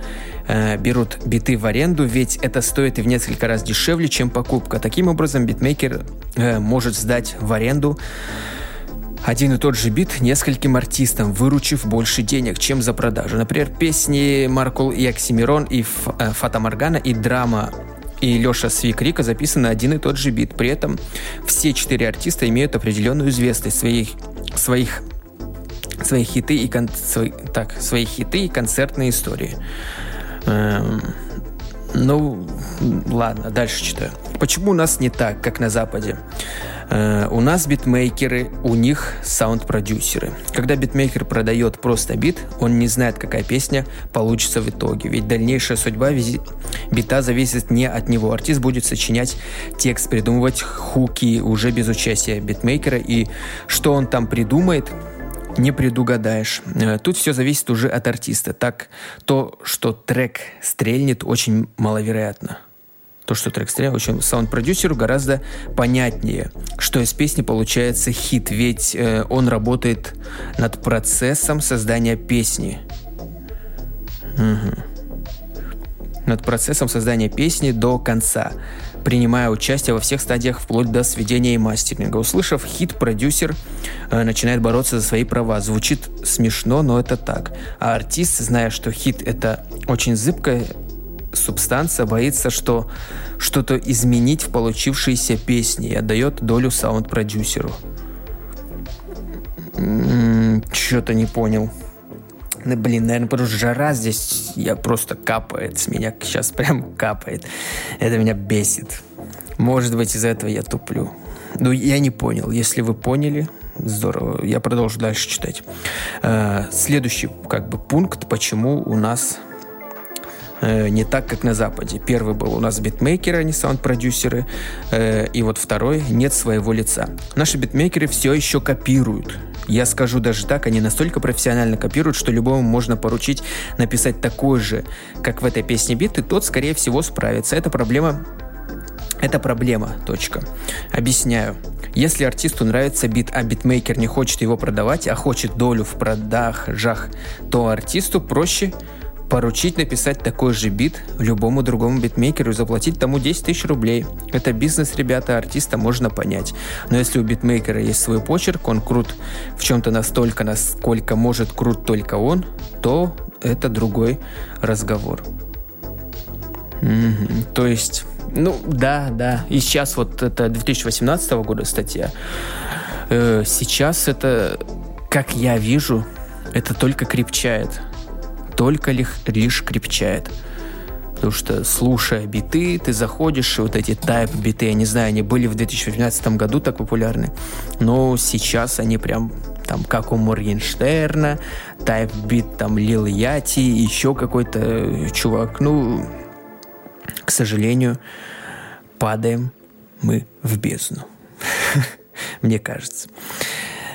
э, берут биты в аренду, ведь это стоит и в несколько раз дешевле, чем покупка. Таким образом, битмейкер э, может сдать в аренду один и тот же бит нескольким артистам, выручив больше денег, чем за продажу. Например, песни Маркул и Оксимирон, и э, Фата Моргана, и драма и Леша Свикрика записаны один и тот же бит. При этом все четыре артиста имеют определенную известность своих, своих, своих хиты и кон, свои, так, свои хиты и концертные истории. Эм, ну, ладно, дальше читаю. Почему у нас не так, как на Западе? Э, у нас битмейкеры, у них саунд-продюсеры. Когда битмейкер продает просто бит, он не знает, какая песня получится в итоге. Ведь дальнейшая судьба бита зависит не от него. Артист будет сочинять текст, придумывать хуки уже без участия битмейкера. И что он там придумает, не предугадаешь. Э, тут все зависит уже от артиста. Так, то, что трек стрельнет, очень маловероятно то, что трек стрелял, очень саунд-продюсеру гораздо понятнее, что из песни получается хит, ведь э, он работает над процессом создания песни. Угу. Над процессом создания песни до конца, принимая участие во всех стадиях вплоть до сведения и мастеринга. Услышав хит, продюсер э, начинает бороться за свои права. Звучит смешно, но это так. А артист, зная, что хит это очень зыбкая субстанция боится, что что-то изменить в получившейся песне и отдает долю саунд-продюсеру. Что-то не понял. Ну, блин, наверное, что жара здесь я просто капает с меня. Сейчас прям капает. Это меня бесит. Может быть, из-за этого я туплю. Ну, я не понял. Если вы поняли, здорово. Я продолжу дальше читать. Э, следующий, как бы, пункт, почему у нас не так, как на Западе. Первый был у нас битмейкеры, а не саунд-продюсеры. Э, и вот второй – нет своего лица. Наши битмейкеры все еще копируют. Я скажу даже так, они настолько профессионально копируют, что любому можно поручить написать такой же, как в этой песне бит, и тот, скорее всего, справится. Это проблема это проблема, точка. Объясняю. Если артисту нравится бит, а битмейкер не хочет его продавать, а хочет долю в продажах, то артисту проще поручить написать такой же бит любому другому битмейкеру и заплатить тому 10 тысяч рублей. Это бизнес, ребята, артиста можно понять. Но если у битмейкера есть свой почерк, он крут в чем-то настолько, насколько может крут только он, то это другой разговор. Mm-hmm. То есть, ну да, да. И сейчас вот это 2018 года статья. Э, сейчас это, как я вижу, это только крепчает только лишь, лишь крепчает. Потому что, слушая биты, ты заходишь, вот эти тайп биты, я не знаю, они были в 2012 году так популярны, но сейчас они прям там, как у Моргенштерна, тайп бит там Лил Яти, еще какой-то чувак. Ну, к сожалению, падаем мы в бездну. Мне кажется.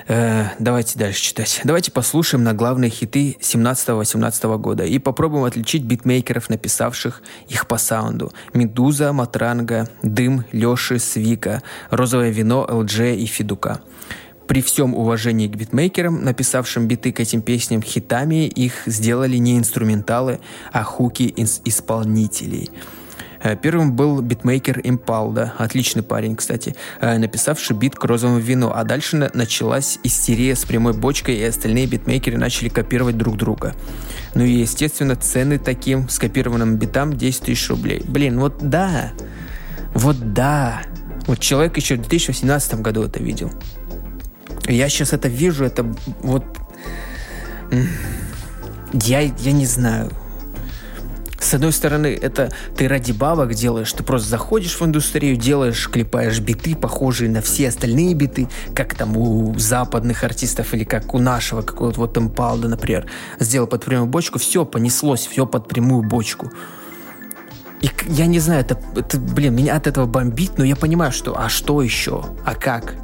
Э, давайте дальше читать. Давайте послушаем на главные хиты 17-18 года и попробуем отличить битмейкеров, написавших их по саунду. Медуза, Матранга, Дым, Леши, Свика, Розовое вино, ЛДЖ и Федука. При всем уважении к битмейкерам, написавшим биты к этим песням, хитами их сделали не инструменталы, а хуки исполнителей – Э, первым был битмейкер Импалда, отличный парень, кстати, э, написавший бит к розовому вину. А дальше началась истерия с прямой бочкой, и остальные битмейкеры начали копировать друг друга. Ну и, естественно, цены таким скопированным битам 10 тысяч рублей. Блин, вот да, вот да. Вот человек еще в 2018 году это видел. Я сейчас это вижу, это вот... Я, я не знаю. С одной стороны, это ты ради бабок делаешь, ты просто заходишь в индустрию, делаешь, клепаешь биты, похожие на все остальные биты, как там у западных артистов или как у нашего какого-то вот Импалда, например. Сделал под прямую бочку, все, понеслось, все под прямую бочку. И я не знаю, это, это, блин, меня от этого бомбит, но я понимаю, что, а что еще? А как?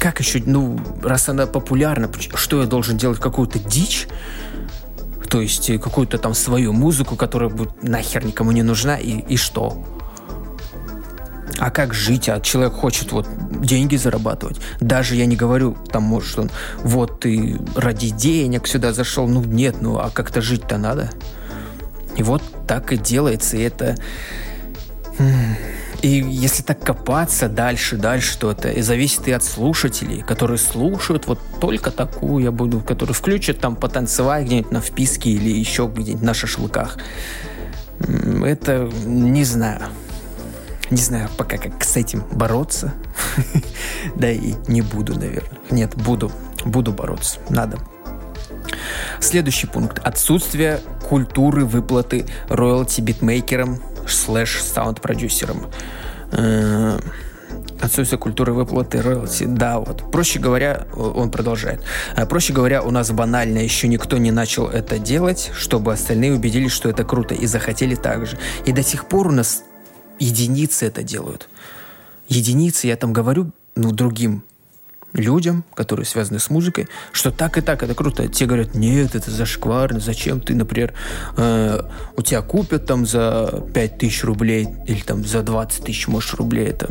Как еще, ну, раз она популярна, что я должен делать, какую-то дичь? То есть э, какую-то там свою музыку, которая будет нахер никому не нужна, и, и что? А как жить? А человек хочет вот деньги зарабатывать. Даже я не говорю, там, может, он, вот ты ради денег сюда зашел. Ну, нет, ну, а как-то жить-то надо. И вот так и делается. И это... И если так копаться дальше, дальше, то это и зависит и от слушателей, которые слушают вот только такую я буду, которые включат там потанцевать где-нибудь на вписке или еще где-нибудь на шашлыках. Это не знаю. Не знаю пока как с этим бороться. Да и не буду, наверное. Нет, буду. Буду бороться. Надо. Следующий пункт. Отсутствие культуры выплаты роялти битмейкерам слэш саунд-продюсером. Э, отсутствие культуры выплаты роялти. Да, вот. Проще говоря, он продолжает. «Э, проще говоря, у нас банально еще никто не начал это делать, чтобы остальные убедились, что это круто и захотели так же. И до сих пор у нас единицы это делают. Единицы, я там говорю, ну, другим людям, которые связаны с музыкой, что так и так, это круто. Те говорят, нет, это зашкварно, зачем ты, например, э, у тебя купят там за 5 тысяч рублей или там за 20 тысяч, может, рублей это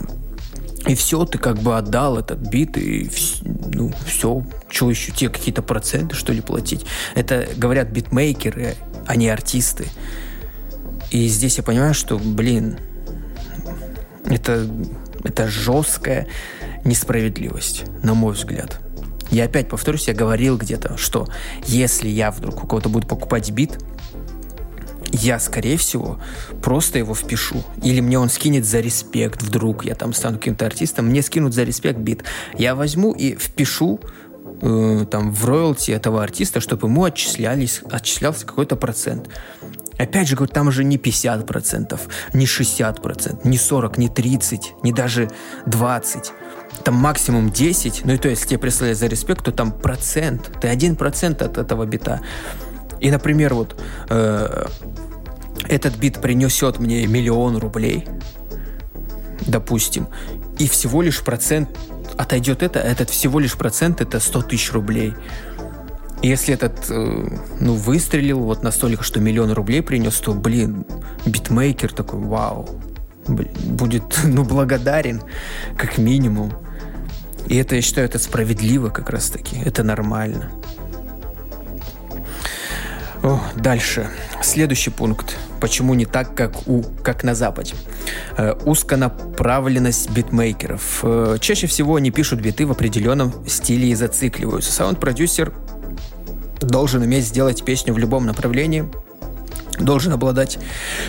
и все, ты как бы отдал этот бит, и ну, все, что еще, те какие-то проценты, что ли, платить. Это говорят битмейкеры, а не артисты. И здесь я понимаю, что, блин, это, это жесткая несправедливость, на мой взгляд. Я опять повторюсь, я говорил где-то, что если я вдруг у кого-то буду покупать бит, я, скорее всего, просто его впишу. Или мне он скинет за респект вдруг, я там стану каким-то артистом, мне скинут за респект бит. Я возьму и впишу э, там в роялти этого артиста, чтобы ему отчислялись, отчислялся какой-то процент. Опять же, говорю, там же не 50%, не 60%, не 40%, не 30%, не даже 20% там максимум 10, ну и то, если тебе прислали за респект, то там процент, ты один процент от этого бита. И, например, вот э, этот бит принесет мне миллион рублей, допустим, и всего лишь процент отойдет это, а этот всего лишь процент это 100 тысяч рублей. И если этот, э, ну, выстрелил вот настолько, что миллион рублей принес, то, блин, битмейкер такой, вау, будет, ну, благодарен, как минимум. И это, я считаю, это справедливо как раз-таки. Это нормально. О, дальше. Следующий пункт. Почему не так, как, у, как на Западе? Э, узконаправленность битмейкеров. Э, чаще всего они пишут биты в определенном стиле и зацикливаются. Саунд-продюсер должен уметь сделать песню в любом направлении, должен обладать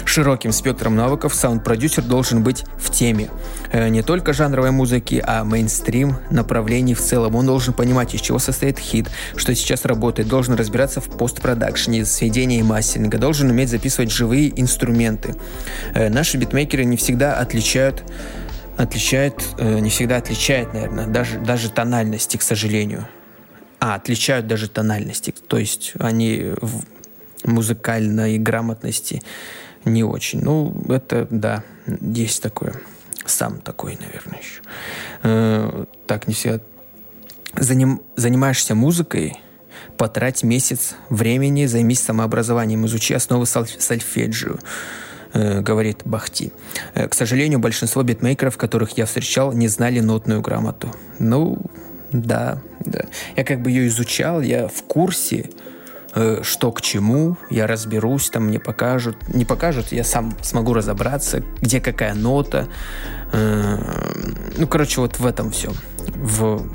широким спектром навыков, саунд-продюсер должен быть в теме. Э, не только жанровой музыки, а мейнстрим направлений в целом. Он должен понимать, из чего состоит хит, что сейчас работает, должен разбираться в постпродакшне, сведении мастеринга, должен уметь записывать живые инструменты. Э, наши битмейкеры не всегда отличают отличают, э, не всегда отличают, наверное, даже, даже тональности, к сожалению. А, отличают даже тональности. То есть они музыкальной грамотности не очень. Ну, это, да, есть такое. Сам такой, наверное, еще. Э, так, не все. Заним, занимаешься музыкой, потрать месяц времени, займись самообразованием, изучи основы сольфеджио э, говорит Бахти. Э, к сожалению, большинство битмейкеров, которых я встречал, не знали нотную грамоту. Ну, да, да. Я как бы ее изучал, я в курсе, что к чему, я разберусь, там мне покажут. Не покажут, я сам смогу разобраться, где какая нота. Э, ну, короче, вот в этом все. В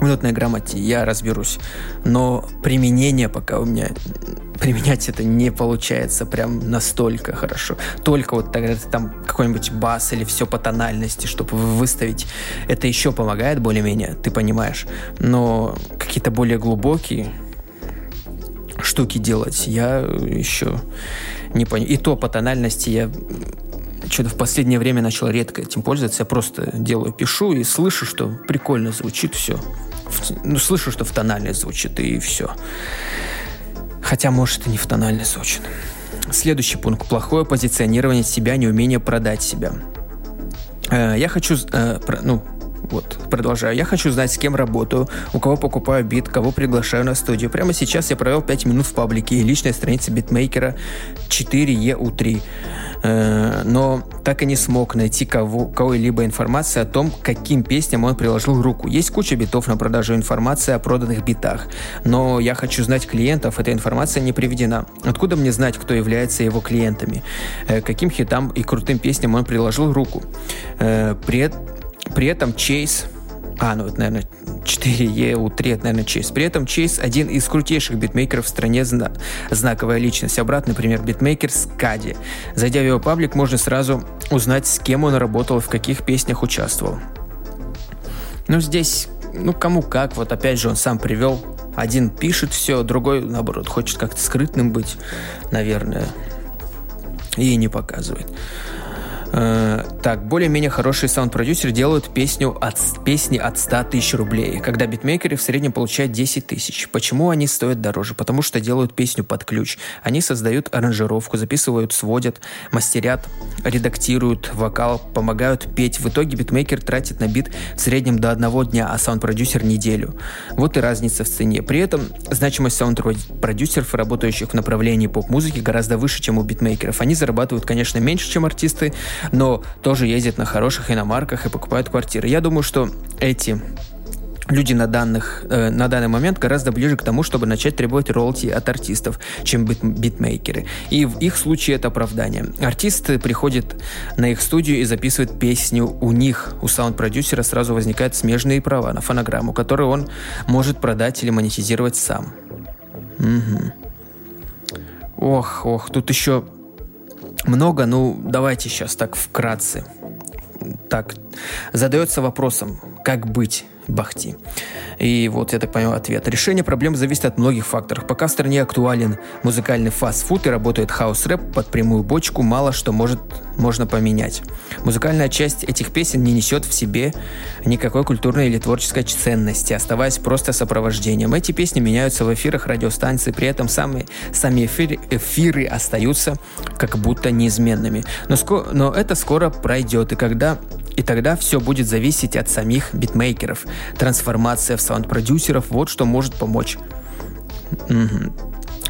в нотной грамоте я разберусь. Но применение пока у меня применять это не получается прям настолько хорошо. Только вот тогда там какой-нибудь бас или все по тональности, чтобы выставить. Это еще помогает более-менее, ты понимаешь. Но какие-то более глубокие, штуки делать, я еще не понял. И то по тональности я что-то в последнее время начал редко этим пользоваться. Я просто делаю, пишу и слышу, что прикольно звучит все. Ну, слышу, что в тональность звучит, и все. Хотя, может, и не в тональность звучит. Следующий пункт. Плохое позиционирование себя, неумение продать себя. Э, я хочу, э, ну, вот, продолжаю. Я хочу знать, с кем работаю, у кого покупаю бит, кого приглашаю на студию. Прямо сейчас я провел 5 минут в паблике и личной странице битмейкера 4EU3 э, но так и не смог найти кого, кого-либо информации о том, каким песням он приложил руку. Есть куча битов на продажу информации о проданных битах, но я хочу знать клиентов, эта информация не приведена. Откуда мне знать, кто является его клиентами? Э, каким хитам и крутым песням он приложил руку? Э, при, при этом Chase а, ну это, наверное, 4E у 3, это, наверное, Chase. При этом Chase один из крутейших битмейкеров в стране, зна- знаковая личность. Обратный пример, битмейкер Скади. Зайдя в его паблик, можно сразу узнать, с кем он работал, в каких песнях участвовал. Ну, здесь, ну, кому как. Вот опять же, он сам привел. Один пишет все, другой, наоборот, хочет как-то скрытным быть, наверное, и не показывает. Э, так, более-менее хорошие саунд-продюсеры делают песню от, песни от 100 тысяч рублей, когда битмейкеры в среднем получают 10 тысяч. Почему они стоят дороже? Потому что делают песню под ключ. Они создают аранжировку, записывают, сводят, мастерят, редактируют вокал, помогают петь. В итоге битмейкер тратит на бит в среднем до одного дня, а саунд-продюсер неделю. Вот и разница в цене. При этом значимость саунд-продюсеров, работающих в направлении поп-музыки, гораздо выше, чем у битмейкеров. Они зарабатывают, конечно, меньше, чем артисты, но тоже ездят на хороших иномарках и покупают квартиры. Я думаю, что эти люди на, данных, э, на данный момент гораздо ближе к тому, чтобы начать требовать роллти от артистов, чем бит битмейкеры. И в их случае это оправдание. Артист приходит на их студию и записывает песню у них. У саунд-продюсера сразу возникают смежные права на фонограмму, которую он может продать или монетизировать сам. Угу. Ох, ох, тут еще много, ну давайте сейчас так вкратце. Так, задается вопросом, как быть Бахти. И вот, я так понял, ответ. Решение проблем зависит от многих факторов. Пока в стране актуален музыкальный фастфуд и работает хаус-рэп под прямую бочку, мало что может, можно поменять. Музыкальная часть этих песен не несет в себе никакой культурной или творческой ценности, оставаясь просто сопровождением. Эти песни меняются в эфирах радиостанций, при этом сами, сами эфиры, эфиры остаются как будто неизменными. Но, ско- но это скоро пройдет, и когда и тогда все будет зависеть от самих битмейкеров. Трансформация в саунд-продюсеров – вот что может помочь.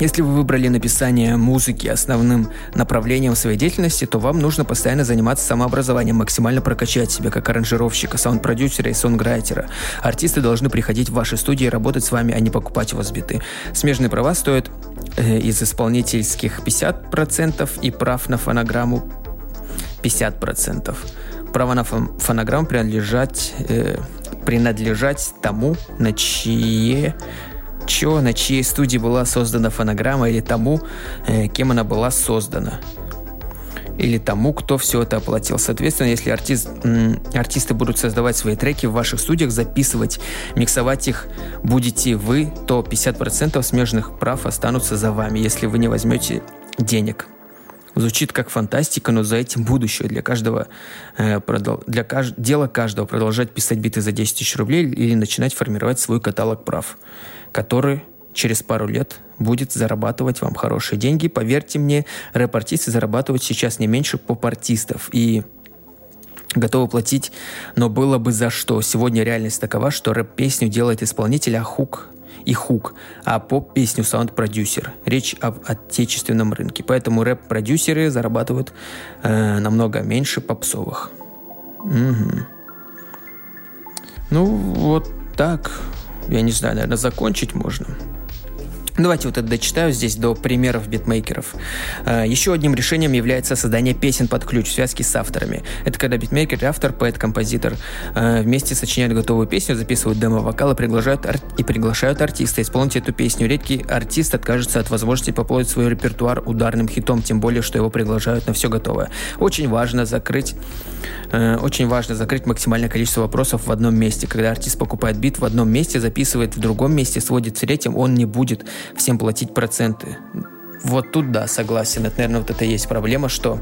Если вы выбрали написание музыки основным направлением своей деятельности, то вам нужно постоянно заниматься самообразованием, максимально прокачать себя как аранжировщика, саунд-продюсера и сонграйтера. Артисты должны приходить в ваши студии и работать с вами, а не покупать у вас биты. Смежные права стоят э, из исполнительских 50% и прав на фонограмму 50%. Право на фонограмм принадлежать, э, принадлежать тому, на чье чё, на чьей студии была создана фонограмма или тому, э, кем она была создана или тому, кто все это оплатил. Соответственно, если артист, артисты будут создавать свои треки в ваших студиях, записывать, миксовать их будете вы, то 50% смежных прав останутся за вами, если вы не возьмете денег. Звучит как фантастика, но за этим будущее для каждого, э, для кажд... дела каждого продолжать писать биты за 10 тысяч рублей или начинать формировать свой каталог прав, который через пару лет будет зарабатывать вам хорошие деньги. Поверьте мне, рэп-артисты зарабатывают сейчас не меньше поп-артистов. И готовы платить, но было бы за что. Сегодня реальность такова, что рэп-песню делает исполнитель, а хук и хук, а поп-песню саунд-продюсер. Речь об отечественном рынке. Поэтому рэп-продюсеры зарабатывают э, намного меньше попсовых. Угу. Ну, вот так. Я не знаю, наверное, закончить можно. Давайте вот это дочитаю здесь до примеров битмейкеров. Э, Еще одним решением является создание песен под ключ в связке с авторами. Это когда битмейкер, автор, поэт, композитор э, вместе сочиняют готовую песню, записывают демо-вокал и приглашают, ар- и приглашают артиста исполнить эту песню. Редкий артист откажется от возможности пополнить свой репертуар ударным хитом, тем более, что его приглашают на все готовое. Очень важно закрыть э, очень важно закрыть максимальное количество вопросов в одном месте. Когда артист покупает бит в одном месте, записывает в другом месте, сводит в третьем, он не будет всем платить проценты. Вот тут, да, согласен. Это, наверное, вот это и есть проблема, что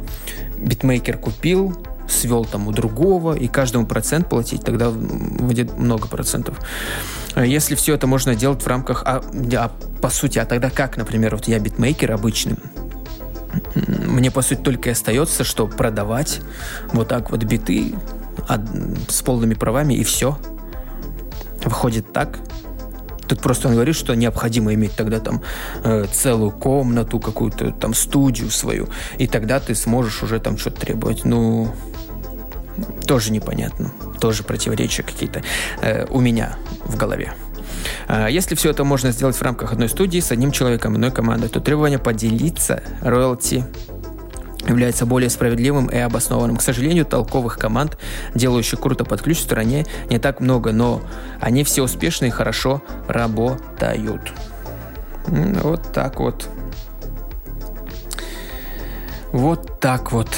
битмейкер купил, свел там у другого, и каждому процент платить, тогда выйдет много процентов. А если все это можно делать в рамках... А, а по сути, а тогда как, например, вот я битмейкер обычный, мне, по сути, только и остается, что продавать вот так вот биты с полными правами, и все. Выходит так. Тут просто он говорит, что необходимо иметь тогда там э, целую комнату, какую-то там студию свою, и тогда ты сможешь уже там что-то требовать. Ну, тоже непонятно, тоже противоречия какие-то э, у меня в голове. А если все это можно сделать в рамках одной студии с одним человеком, одной командой, то требование поделиться роялти является более справедливым и обоснованным. К сожалению, толковых команд, делающих круто под ключ в стране, не так много, но они все успешные и хорошо работают. Вот так вот. Вот так вот.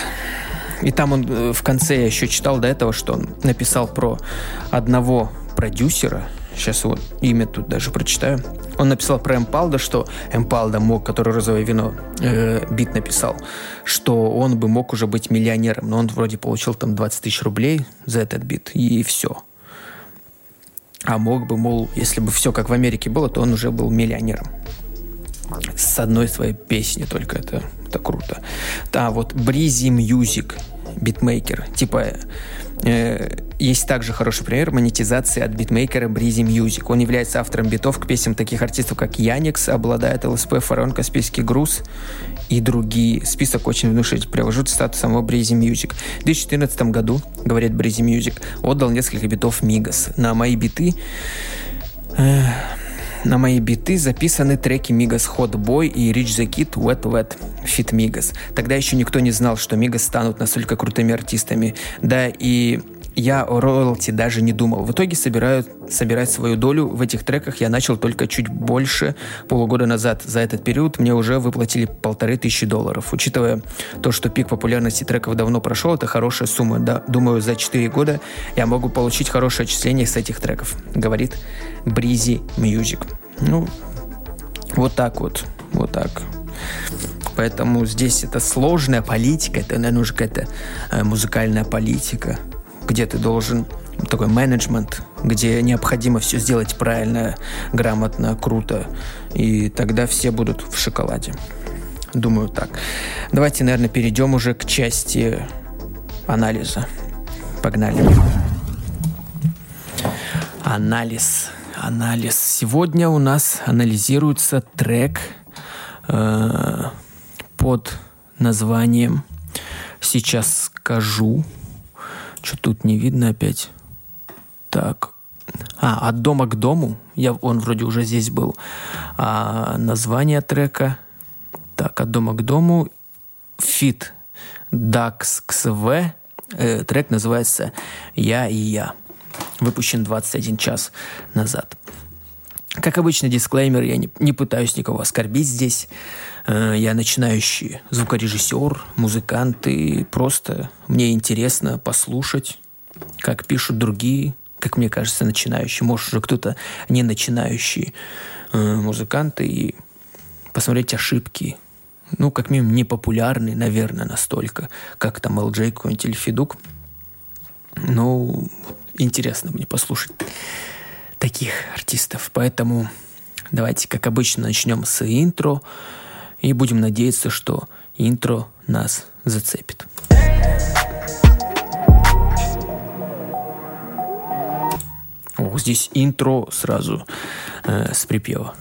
И там он э, в конце я еще читал до этого, что он написал про одного продюсера, сейчас вот имя тут даже прочитаю. Он написал про Эмпалда, что Эмпалда мог, который розовое вино э, бит написал, что он бы мог уже быть миллионером, но он вроде получил там 20 тысяч рублей за этот бит, и все. А мог бы, мол, если бы все как в Америке было, то он уже был миллионером. С одной своей песни только это, это круто. Да, вот Breezy Music, битмейкер, типа есть также хороший пример монетизации от битмейкера Breezy Music. Он является автором битов к песням таких артистов, как Яникс, обладает ЛСП, Фарон, Каспийский груз и другие. Список очень внушительный. Привожу цитату самого Breezy Music. В 2014 году, говорит Breezy Music, отдал несколько битов Мигас. На мои биты э, на мои биты записаны треки Мигас Hot Boy и Rich the Kid Wet Wet Fit Мигас. Тогда еще никто не знал, что Мигас станут настолько крутыми артистами. Да, и я о роялти даже не думал. В итоге собираю, собирать свою долю в этих треках я начал только чуть больше полугода назад. За этот период мне уже выплатили полторы тысячи долларов. Учитывая то, что пик популярности треков давно прошел, это хорошая сумма. Да, думаю, за 4 года я могу получить хорошее отчисление с этих треков, говорит Breezy Music. Ну, вот так вот. Вот так. Поэтому здесь это сложная политика, это, наверное, уже какая-то э, музыкальная политика где ты должен такой менеджмент, где необходимо все сделать правильно, грамотно, круто, и тогда все будут в шоколаде. Думаю так. Давайте, наверное, перейдем уже к части анализа. Погнали. Анализ. Анализ. Сегодня у нас анализируется трек э, под названием «Сейчас скажу». Что тут не видно опять? Так. А, от дома к дому. Я, он вроде уже здесь был. А, название трека. Так, от дома к дому. Фит Dax XV. Э, трек называется «Я и я». Выпущен 21 час назад. Как обычно, дисклеймер, я не, не пытаюсь никого оскорбить здесь. Э, я начинающий звукорежиссер, музыкант, и просто мне интересно послушать, как пишут другие, как мне кажется, начинающие. Может, уже кто-то не начинающий э, музыкант, и посмотреть ошибки. Ну, как минимум, не популярный, наверное, настолько, как там LJ какой-нибудь или Федук. Ну, интересно мне послушать таких артистов. Поэтому давайте, как обычно, начнем с интро и будем надеяться, что интро нас зацепит. О, здесь интро сразу э, с припева.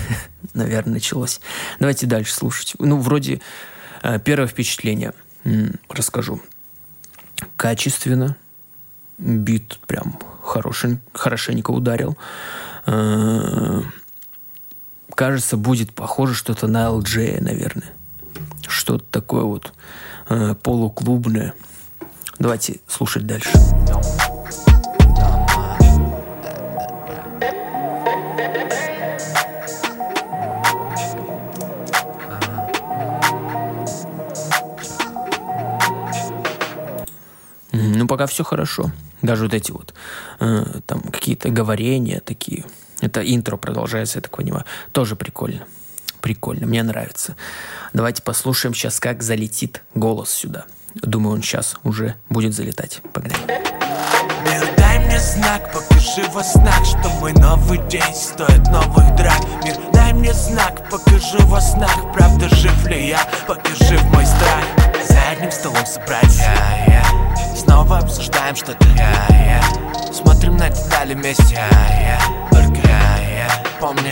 Наверное, началось. Давайте дальше слушать. Ну, вроде э, первое впечатление расскажу. Качественно. Бит прям хорошен, хорошенько ударил. Э, кажется, будет похоже что-то на LJ, наверное. Что-то такое вот э, полуклубное. Давайте слушать дальше. Ну, пока все хорошо. Даже вот эти вот э, там какие-то говорения такие. Это интро продолжается, я так понимаю. Тоже прикольно. Прикольно, мне нравится. Давайте послушаем сейчас, как залетит голос сюда. Думаю, он сейчас уже будет залетать. Погнали. Мир, дай мне знак, покажи во снах, что мой новый день стоит новых драк. Мир, дай мне знак, покажи во снах, правда жив ли я, покажи в мой страх. За одним столом собрать, yeah, yeah. Снова обсуждаем yeah, yeah. смотрим на детали вместе, только yeah. помни.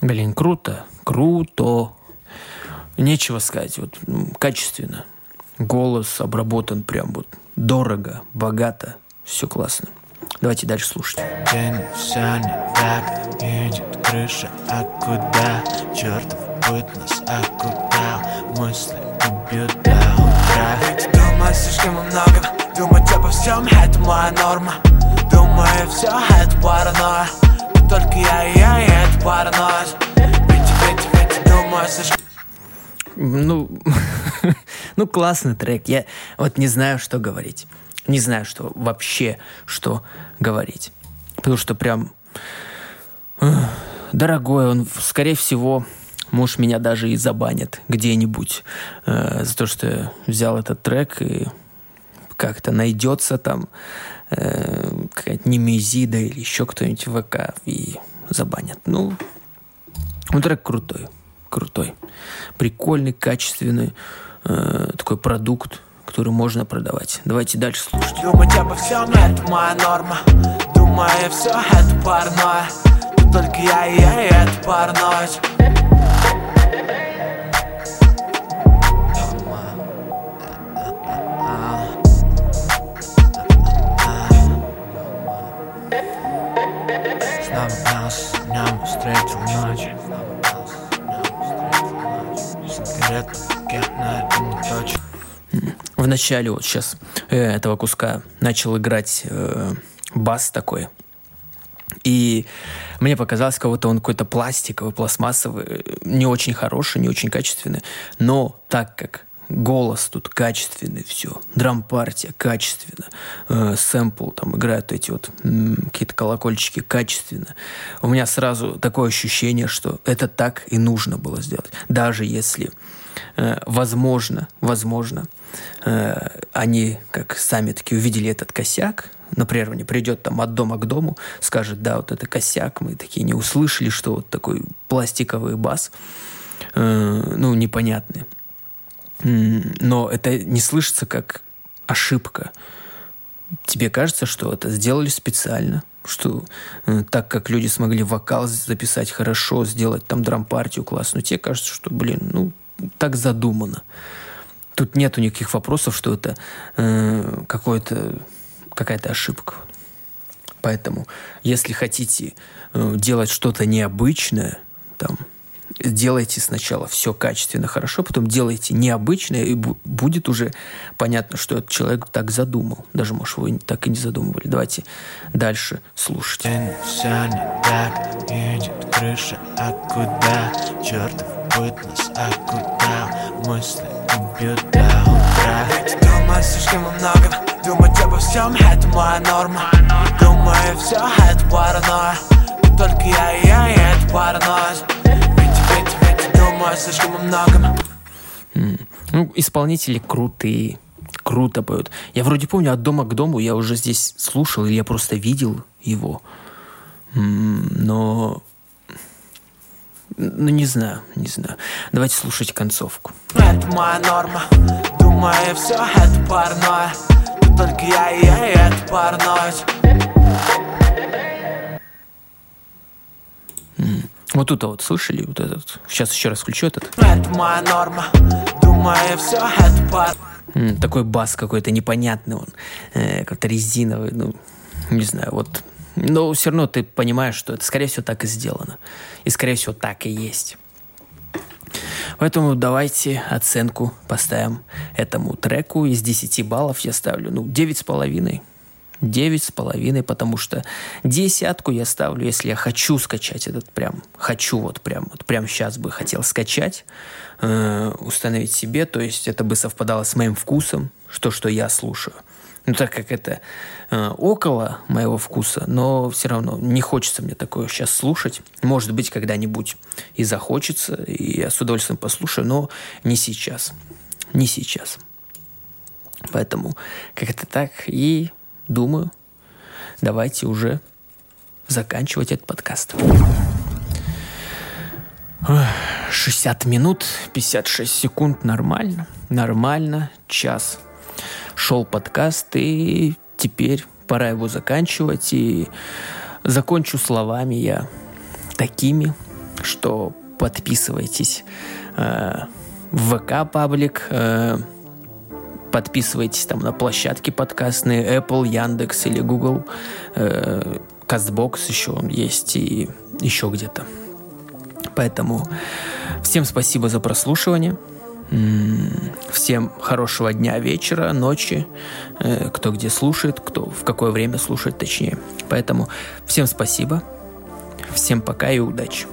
Блин, круто, круто. Нечего сказать, вот качественно. Голос обработан прям вот дорого, богато, все классно. Давайте дальше слушать. День все не так, едет крыша, а куда? Чертов быт нас окутал, мысли убьют до утра. Думаю слишком много, думать обо всем это моя норма. Думаю, все это паранойя, только я и я, и это паранойя. Ведь, ведь, ведь, думаю слишком ну, ну, классный трек. Я вот не знаю, что говорить. Не знаю, что вообще, что говорить. Потому что прям дорогой он, скорее всего, может, меня даже и забанят где-нибудь э, за то, что я взял этот трек и как-то найдется там э, какая-то немезида или еще кто-нибудь в ВК и забанят. Ну, ну, трек крутой крутой. Прикольный, качественный э, такой продукт, который можно продавать. Давайте дальше слушать. Думать обо всем это моя норма. Думаю, все это паранойя. только я и я, и это паранойя. Нас днем встретил ночь в начале вот сейчас э, этого куска начал играть э, бас такой. И мне показалось, кого-то он какой-то пластиковый, пластмассовый, не очень хороший, не очень качественный. Но так как голос тут качественный, все, драм-партия качественно, э, сэмпл, там играют эти вот какие-то колокольчики качественно. У меня сразу такое ощущение, что это так и нужно было сделать. Даже если Э, возможно, возможно, э, они, как сами таки увидели этот косяк, например, не придет там от дома к дому, скажет, да, вот это косяк, мы такие не услышали, что вот такой пластиковый бас, э, ну, непонятный. Но это не слышится как ошибка. Тебе кажется, что это сделали специально, что э, так как люди смогли вокал записать хорошо, сделать там драм-партию классную, тебе кажется, что, блин, ну, так задумано. Тут нету никаких вопросов, что это э, какое-то, какая-то ошибка. Поэтому, если хотите э, делать что-то необычное, там, делайте сначала все качественно, хорошо, потом делайте необычно, и будет уже понятно, что этот человек так задумал. Даже, может, вы так и не задумывали. Давайте дальше слушать. День едет крыша, а куда? Чертов быт нас, а куда? Мысли убьют до утра. Ведь думать слишком много, думать обо всем, это моя норма. Думаю, все, это паранойя. Только я, я, я, это паранойя думаю слишком о многом. Ну, исполнители крутые, круто поют. Я вроде помню, от дома к дому я уже здесь слушал, или я просто видел его. Но... Ну, не знаю, не знаю. Давайте слушать концовку. Это моя норма. Думаю, все это паранойя. Только я и я, и это паранойя. Вот тут вот слышали вот этот. Сейчас еще раз включу этот. Это моя норма. Думаю, все это пар... Такой бас какой-то непонятный он, э, как-то резиновый, ну, не знаю, вот. Но все равно ты понимаешь, что это, скорее всего, так и сделано. И, скорее всего, так и есть. Поэтому давайте оценку поставим этому треку. Из 10 баллов я ставлю, ну, 9,5. Девять с половиной, потому что десятку я ставлю, если я хочу скачать этот прям, хочу вот прям, вот прям сейчас бы хотел скачать, э, установить себе, то есть это бы совпадало с моим вкусом, что, что я слушаю. Ну, так как это э, около моего вкуса, но все равно не хочется мне такое сейчас слушать. Может быть, когда-нибудь и захочется, и я с удовольствием послушаю, но не сейчас. Не сейчас. Поэтому как-то так. И думаю, давайте уже заканчивать этот подкаст. 60 минут, 56 секунд, нормально, нормально, час. Шел подкаст, и теперь пора его заканчивать, и закончу словами я такими, что подписывайтесь э, в ВК-паблик, э, Подписывайтесь там на площадки подкастные Apple, Яндекс или Google. Э, Castbox еще есть и еще где-то. Поэтому всем спасибо за прослушивание. Всем хорошего дня, вечера, ночи, э, кто где слушает, кто в какое время слушает, точнее. Поэтому всем спасибо, всем пока и удачи.